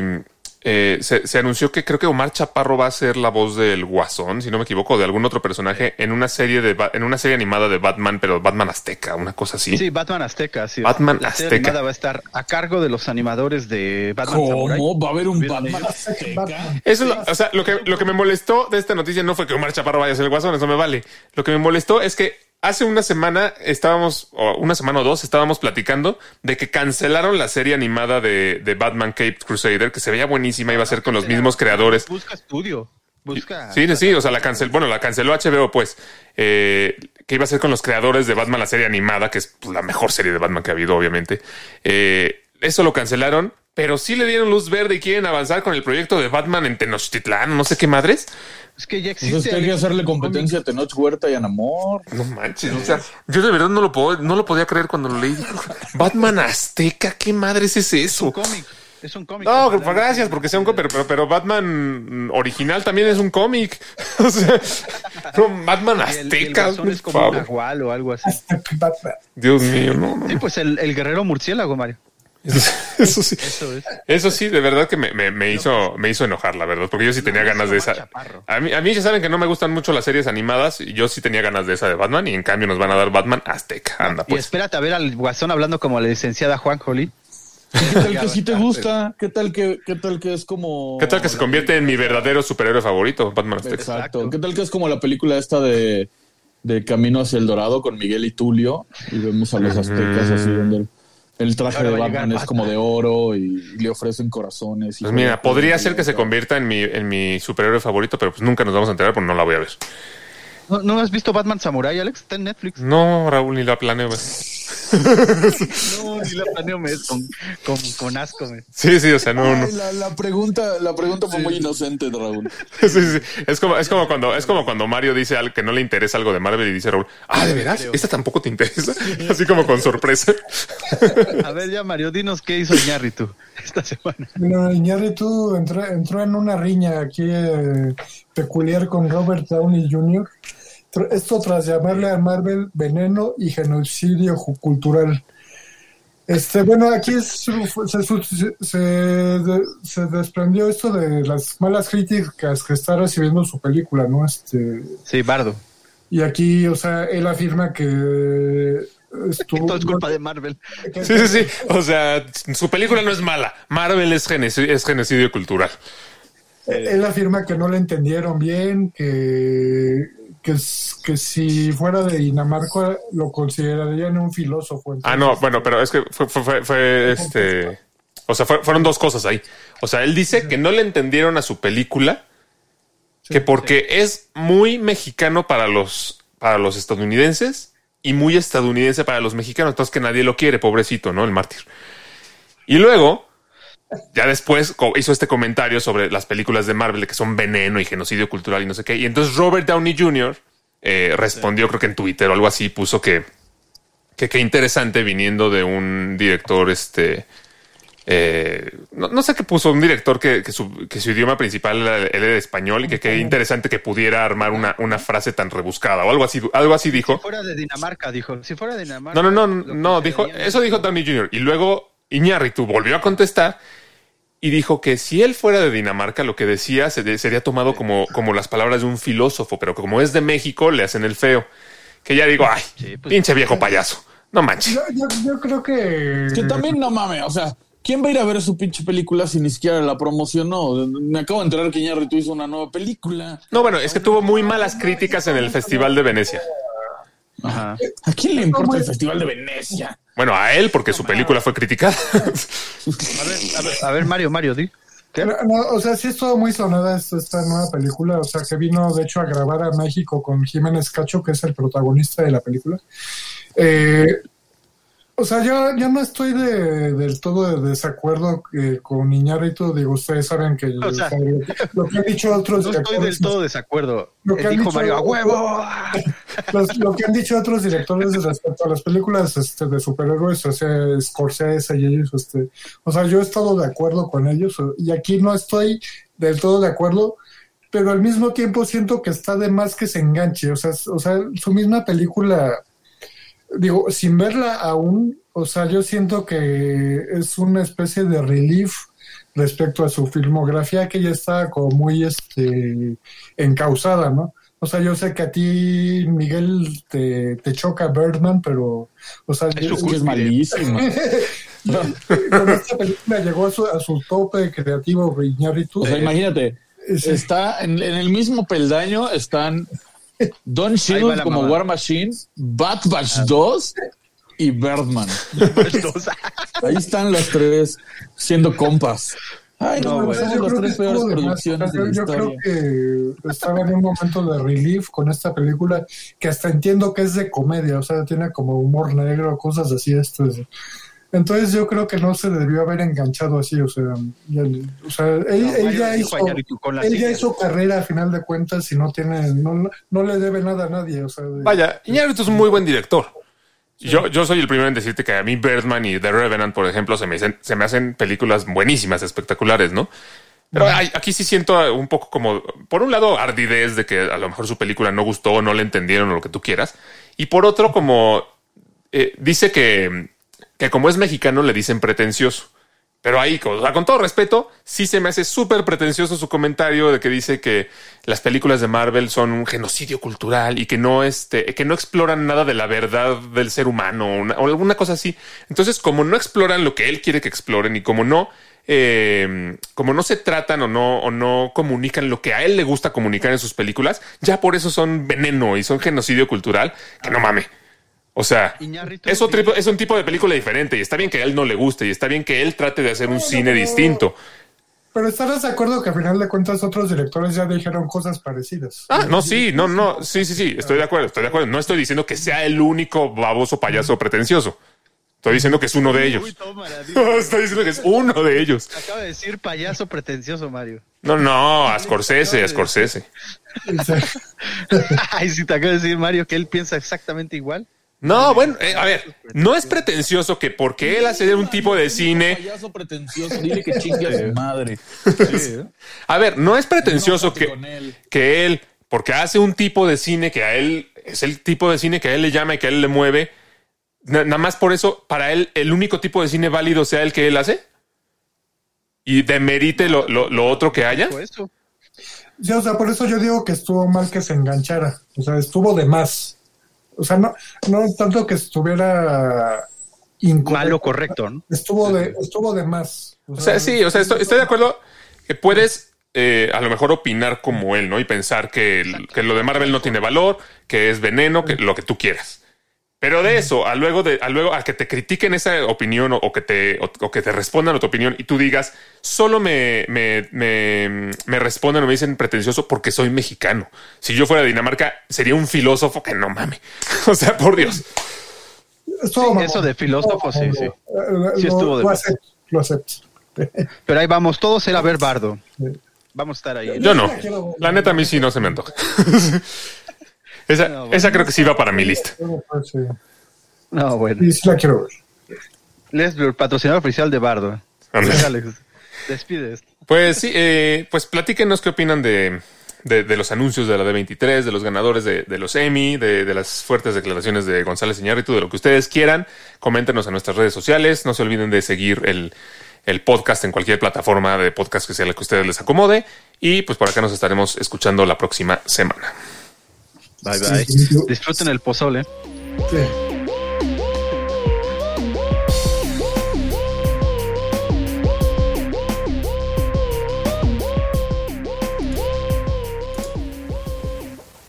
Speaker 4: eh, se, se anunció que creo que Omar Chaparro va a ser la voz del Guasón, si no me equivoco, de algún otro personaje en una serie de en una serie animada de Batman, pero Batman Azteca, una cosa así.
Speaker 1: Sí, Batman Azteca, sí.
Speaker 4: Batman
Speaker 1: La serie
Speaker 4: Azteca.
Speaker 1: animada va a estar a cargo de los animadores de Batman Samurai.
Speaker 5: ¿Cómo? ¿Va a haber un Batman azteca?
Speaker 4: Eso es lo, o sea, lo que, lo que me molestó de esta noticia no fue que Omar Chaparro vaya a ser el guasón, eso me vale. Lo que me molestó es que hace una semana estábamos, o una semana o dos, estábamos platicando de que cancelaron la serie animada de, de Batman Cape Crusader, que se veía buenísima, iba a ser con los mismos creadores.
Speaker 1: Busca estudio. Busca.
Speaker 4: Sí, sí, o sea, la canceló, bueno, la canceló HBO, pues, eh, que iba a ser con los creadores de Batman, la serie animada, que es pues, la mejor serie de Batman que ha habido, obviamente. Eh, eso lo cancelaron, pero sí le dieron luz verde y quieren avanzar con el proyecto de Batman en Tenochtitlán, no sé qué madres.
Speaker 1: Es que ya existe.
Speaker 5: es que hay que
Speaker 1: Alex,
Speaker 5: hacerle
Speaker 1: un
Speaker 5: competencia a Tenoch Huerta y a Namor.
Speaker 4: No manches, o sea, yo de verdad no lo puedo, no lo podía creer cuando lo leí. Batman Azteca, ¿qué madres es eso?
Speaker 1: cómic. Es un cómic.
Speaker 4: No,
Speaker 1: Ojalá
Speaker 4: pues, gracias, porque sea un cómic, pero, pero, Batman original también es un cómic. O sea, no, Batman
Speaker 1: el- el
Speaker 4: Azteca, por
Speaker 1: es como un o algo así.
Speaker 4: Dios mío, no, no.
Speaker 1: Sí, pues el, el guerrero murciélago, Mario.
Speaker 4: Eso, eso sí.
Speaker 1: Eso es.
Speaker 4: Eso sí, de verdad que me, me- me hizo, me hizo enojar, la verdad, porque yo sí tenía ganas de esa. A mí, a mí ya saben que no me gustan mucho las series animadas y yo sí tenía ganas de esa de Batman y en cambio nos van a dar Batman Azteca. Anda,
Speaker 1: Y
Speaker 4: pues.
Speaker 1: espérate a ver al guasón hablando como la licenciada Juan Jolie.
Speaker 5: ¿Qué tal que sí te gusta? ¿Qué tal que, qué tal que es como...
Speaker 4: ¿Qué tal que se convierte en mi verdadero superhéroe favorito, Batman Azteca?
Speaker 5: Exacto.
Speaker 1: Exacto.
Speaker 5: ¿Qué tal que es como la película esta de, de Camino hacia el Dorado con Miguel y Tulio? Y vemos a los aztecas así donde el, traje
Speaker 1: Ahora
Speaker 5: de Batman es como de oro y, le ofrecen corazones. y
Speaker 4: Pues mira, podría ser que se convierta en mi, en mi superhéroe favorito, pero pues nunca nos vamos a enterar porque no la voy a ver.
Speaker 1: ¿No, no has visto Batman Samurai, Alex? Está en Netflix.
Speaker 4: No, Raúl, ni la planeo.
Speaker 1: No, si la planeo me con, con, con asco. me.
Speaker 4: Sí, sí, o sea, no, no.
Speaker 5: La, la pregunta, la pregunta fue muy inocente, Raúl.
Speaker 4: Sí, sí. Es como, es como cuando, es como cuando Mario dice algo que no le interesa algo de Marvel y dice Raúl, ah, ¿de veras? ¿Esta tampoco te interesa? Así como con sorpresa.
Speaker 1: A ver, ya, Mario, dinos qué hizo Iñárritu esta semana.
Speaker 6: Bueno, Iñárritu entró, entró en una riña aquí eh, peculiar con Robert Downey Jr. Esto tras llamarle a Marvel veneno y genocidio cultural. Este, bueno, aquí es- se, se- se se desprendió esto de las malas críticas que está recibiendo su película, ¿no? Este,
Speaker 1: Sí, Bardo.
Speaker 6: y aquí, o sea, él afirma que estuvo.
Speaker 1: Todo es culpa de Marvel.
Speaker 4: Sí, sí, sí. O sea, su película no es mala. Marvel es genocidio, es genocidio cultural.
Speaker 6: Él afirma que no le entendieron bien, que, que, que si fuera de Dinamarca lo considerarían un filósofo.
Speaker 4: Ah, no, bueno, pero es que fue, fue, fue- fue, este. O sea, fue- fueron dos cosas ahí. O sea, él dice que no le entendieron a su película, que porque es muy mexicano para los, para los estadounidenses y muy estadounidense para los mexicanos. Entonces que nadie lo quiere, pobrecito, ¿no? El mártir. Y luego, ya después hizo este comentario sobre las películas de Marvel que son veneno y genocidio cultural y no sé qué. Y entonces Robert Downey Jr. eh, respondió, creo que en Twitter o algo así, puso que que qué interesante viniendo de un director, este, eh, no, no sé qué puso, un director que, que su, que su idioma principal era el español y que qué interesante que pudiera armar una, una frase tan rebuscada o algo así, algo así dijo.
Speaker 1: Si fuera de Dinamarca, dijo. Si fuera de Dinamarca.
Speaker 4: No, no, no, no, dijo, eso dijo Downey Jr. Y luego Iñárritu volvió a contestar y dijo que si él fuera de Dinamarca, lo que decía se- sería tomado como, como las palabras de un filósofo, pero como es de México, le hacen el feo. Que ya digo, ay,
Speaker 1: Sí, pues-
Speaker 4: pinche viejo payaso. No manches.
Speaker 6: Yo, yo, yo creo que.
Speaker 5: Que también no mames, o sea, ¿quién va a ir a ver su pinche película si ni siquiera la promocionó? Me acabo de enterar que Iñárritu hizo una nueva película.
Speaker 4: No, bueno, es que tuvo muy malas críticas en el Festival de Venecia.
Speaker 1: Ajá.
Speaker 5: ¿A quién le importa el Festival de Venecia?
Speaker 4: Bueno, a él, porque su película fue criticada.
Speaker 1: A ver, a ver, a ver, Mario, Mario, di. ¿Qué?
Speaker 6: No, no, o sea, sí estuvo muy sonada esta, esta nueva película, o sea, que vino de hecho a grabar a México con Jiménez Cacho, que es el protagonista de la película. Eh, o sea, yo, yo no estoy de, del todo de desacuerdo eh, con Iñárritu, digo, ustedes saben que
Speaker 1: O sea,
Speaker 6: sea, lo, que han dicho otros
Speaker 1: No estoy del todo desacuerdo.
Speaker 6: Lo que
Speaker 1: Eh, Dijo
Speaker 6: dicho-
Speaker 1: Mario, ¡a huevo!
Speaker 6: los- lo que han dicho otros directores respecto a las películas este, de superhéroes, o sea, Scorsese y ellos, este, o sea, yo he estado de acuerdo con ellos y aquí no estoy del todo de acuerdo, pero al mismo tiempo siento que está de más que se enganche, o sea, o sea, su misma película, digo, sin verla aún, o sea, yo siento que es una especie de relief respecto a su filmografía que ya está como muy este encausada, ¿no? O sea, yo sé que a ti, Miguel, te, te choca Birdman, pero, o sea,
Speaker 1: Es
Speaker 5: Es es malísimo.
Speaker 6: con esta película llegó a su, a su tope creativo Iñárritu.
Speaker 5: O sea, imagínate,
Speaker 6: Sí.
Speaker 5: está en, en el mismo peldaño están Don Shield como
Speaker 1: mamá.
Speaker 5: War Machine, Bat Batch 2 y Birdman. Ahí están los tres siendo compas. Ay, no,
Speaker 1: No,
Speaker 5: somos las tres peores producciones de la
Speaker 6: yo creo que estaba en un momento de relief con esta película que hasta entiendo que es de comedia, o sea, tiene como humor negro, cosas así. Esto es- Entonces yo creo que no se debió haber enganchado así, o sea, ya- o sea él, ya hizo, él ya carrera a final de cuentas y no tiene, no, no le debe nada a nadie, o sea, de-
Speaker 4: Vaya, Iñárritu es un muy buen director. Yo, yo soy el primero en decirte que a mí Birdman y The Revenant, por ejemplo, se me, hacen- se me hacen películas buenísimas, espectaculares, ¿no? Pero hay- aquí sí siento un poco como, por un lado, ardidez de que a lo mejor su película no gustó, no le entendieron o lo que tú quieras. Y por otro, como eh, dice que, que como es mexicano le dicen pretencioso. Pero ahí, con, todo respeto, sí se me hace súper pretencioso su comentario de que dice que las películas de Marvel son un genocidio cultural y que no, este, que no exploran nada de la verdad del ser humano o, una- o alguna cosa así. Entonces, como no exploran lo que él quiere que exploren y como no, eh, como no se tratan o no, o no comunican lo que a él le gusta comunicar en sus películas, ya por eso son veneno y son genocidio cultural, que no mame. O sea, es, otro, es un tipo de película diferente y está bien que a él no le guste y está bien que él trate de hacer un cine distinto.
Speaker 6: Pero estarás de acuerdo que a final de cuentas otros directores ya dijeron cosas parecidas.
Speaker 4: Ah, no, sí, no, no, sí, sí, sí, estoy de acuerdo, estoy de acuerdo. No estoy diciendo que sea el único baboso payaso pretencioso. Estoy diciendo que es uno de ellos.
Speaker 1: Uy, tómala, digo.
Speaker 4: Estoy diciendo que es uno de ellos.
Speaker 1: Acaba de decir payaso pretencioso, Mario.
Speaker 4: No, no, a Scorsese, a Scorsese.
Speaker 1: Ay, si te acaba de decir Mario que él piensa exactamente igual.
Speaker 4: No, bueno, eh, a ver, no es pretencioso que porque él hace un tipo de cine.
Speaker 5: Payaso pretencioso, dile que chingue a su madre.
Speaker 4: A ver, no es pretencioso que, que él, porque hace un tipo de cine que a él es el tipo de cine que a él le llama y que a él le mueve. na- Nada más por eso, para él, el único tipo de cine válido sea el que él hace y demerite lo, lo- lo otro que haya.
Speaker 6: Sí, o sea, por eso yo digo que estuvo mal que se enganchara. O sea, estuvo de más. O sea, no, no tanto que estuviera incorrecto.
Speaker 1: Malo correcto, ¿no?
Speaker 6: Estuvo de, estuvo de más.
Speaker 4: O sea, sí, o sea, estoy, estoy de acuerdo que puedes eh, a lo mejor opinar como él, ¿no? Y pensar que, el- que lo de Marvel no tiene valor, que es veneno, que lo que tú quieras. Pero de eso, a luego de, a luego a que te critiquen esa opinión o, o que te, o, o que te respondan a tu opinión y tú digas, solo me, me, me, me responden o me dicen pretencioso porque soy mexicano. Si yo fuera de Dinamarca, sería un filósofo que no mame. o sea, por Dios.
Speaker 6: Mamón.
Speaker 1: eso de filósofo, sí, sí.
Speaker 6: Eh,
Speaker 1: Sí
Speaker 6: lo-
Speaker 1: estuvo de
Speaker 6: lo acepto, lo acepto.
Speaker 1: Pero ahí vamos todos a ir a ver Bardo. Vamos a estar ahí.
Speaker 4: Yo no. La neta, a mí sí no se me antoja. esa,
Speaker 1: No, bueno.
Speaker 4: esa creo que sí va para mi lista.
Speaker 1: No, bueno.
Speaker 6: Sí, sí la quiero ver.
Speaker 1: Patrocinador oficial de Bardo. Alex, despide esto.
Speaker 4: Pues sí, eh, pues platíquenos qué opinan de, de, de los anuncios de la D23, de los ganadores de, de los Emmy, de, de las fuertes declaraciones de González Iñárritu, de lo que ustedes quieran. Coméntenos en nuestras redes sociales. No se olviden de seguir el, el podcast en cualquier plataforma de podcast que sea la que a ustedes les acomode. Y pues por acá nos estaremos escuchando la próxima semana.
Speaker 1: Bye bye. Disfruten el pozole.
Speaker 6: Sí.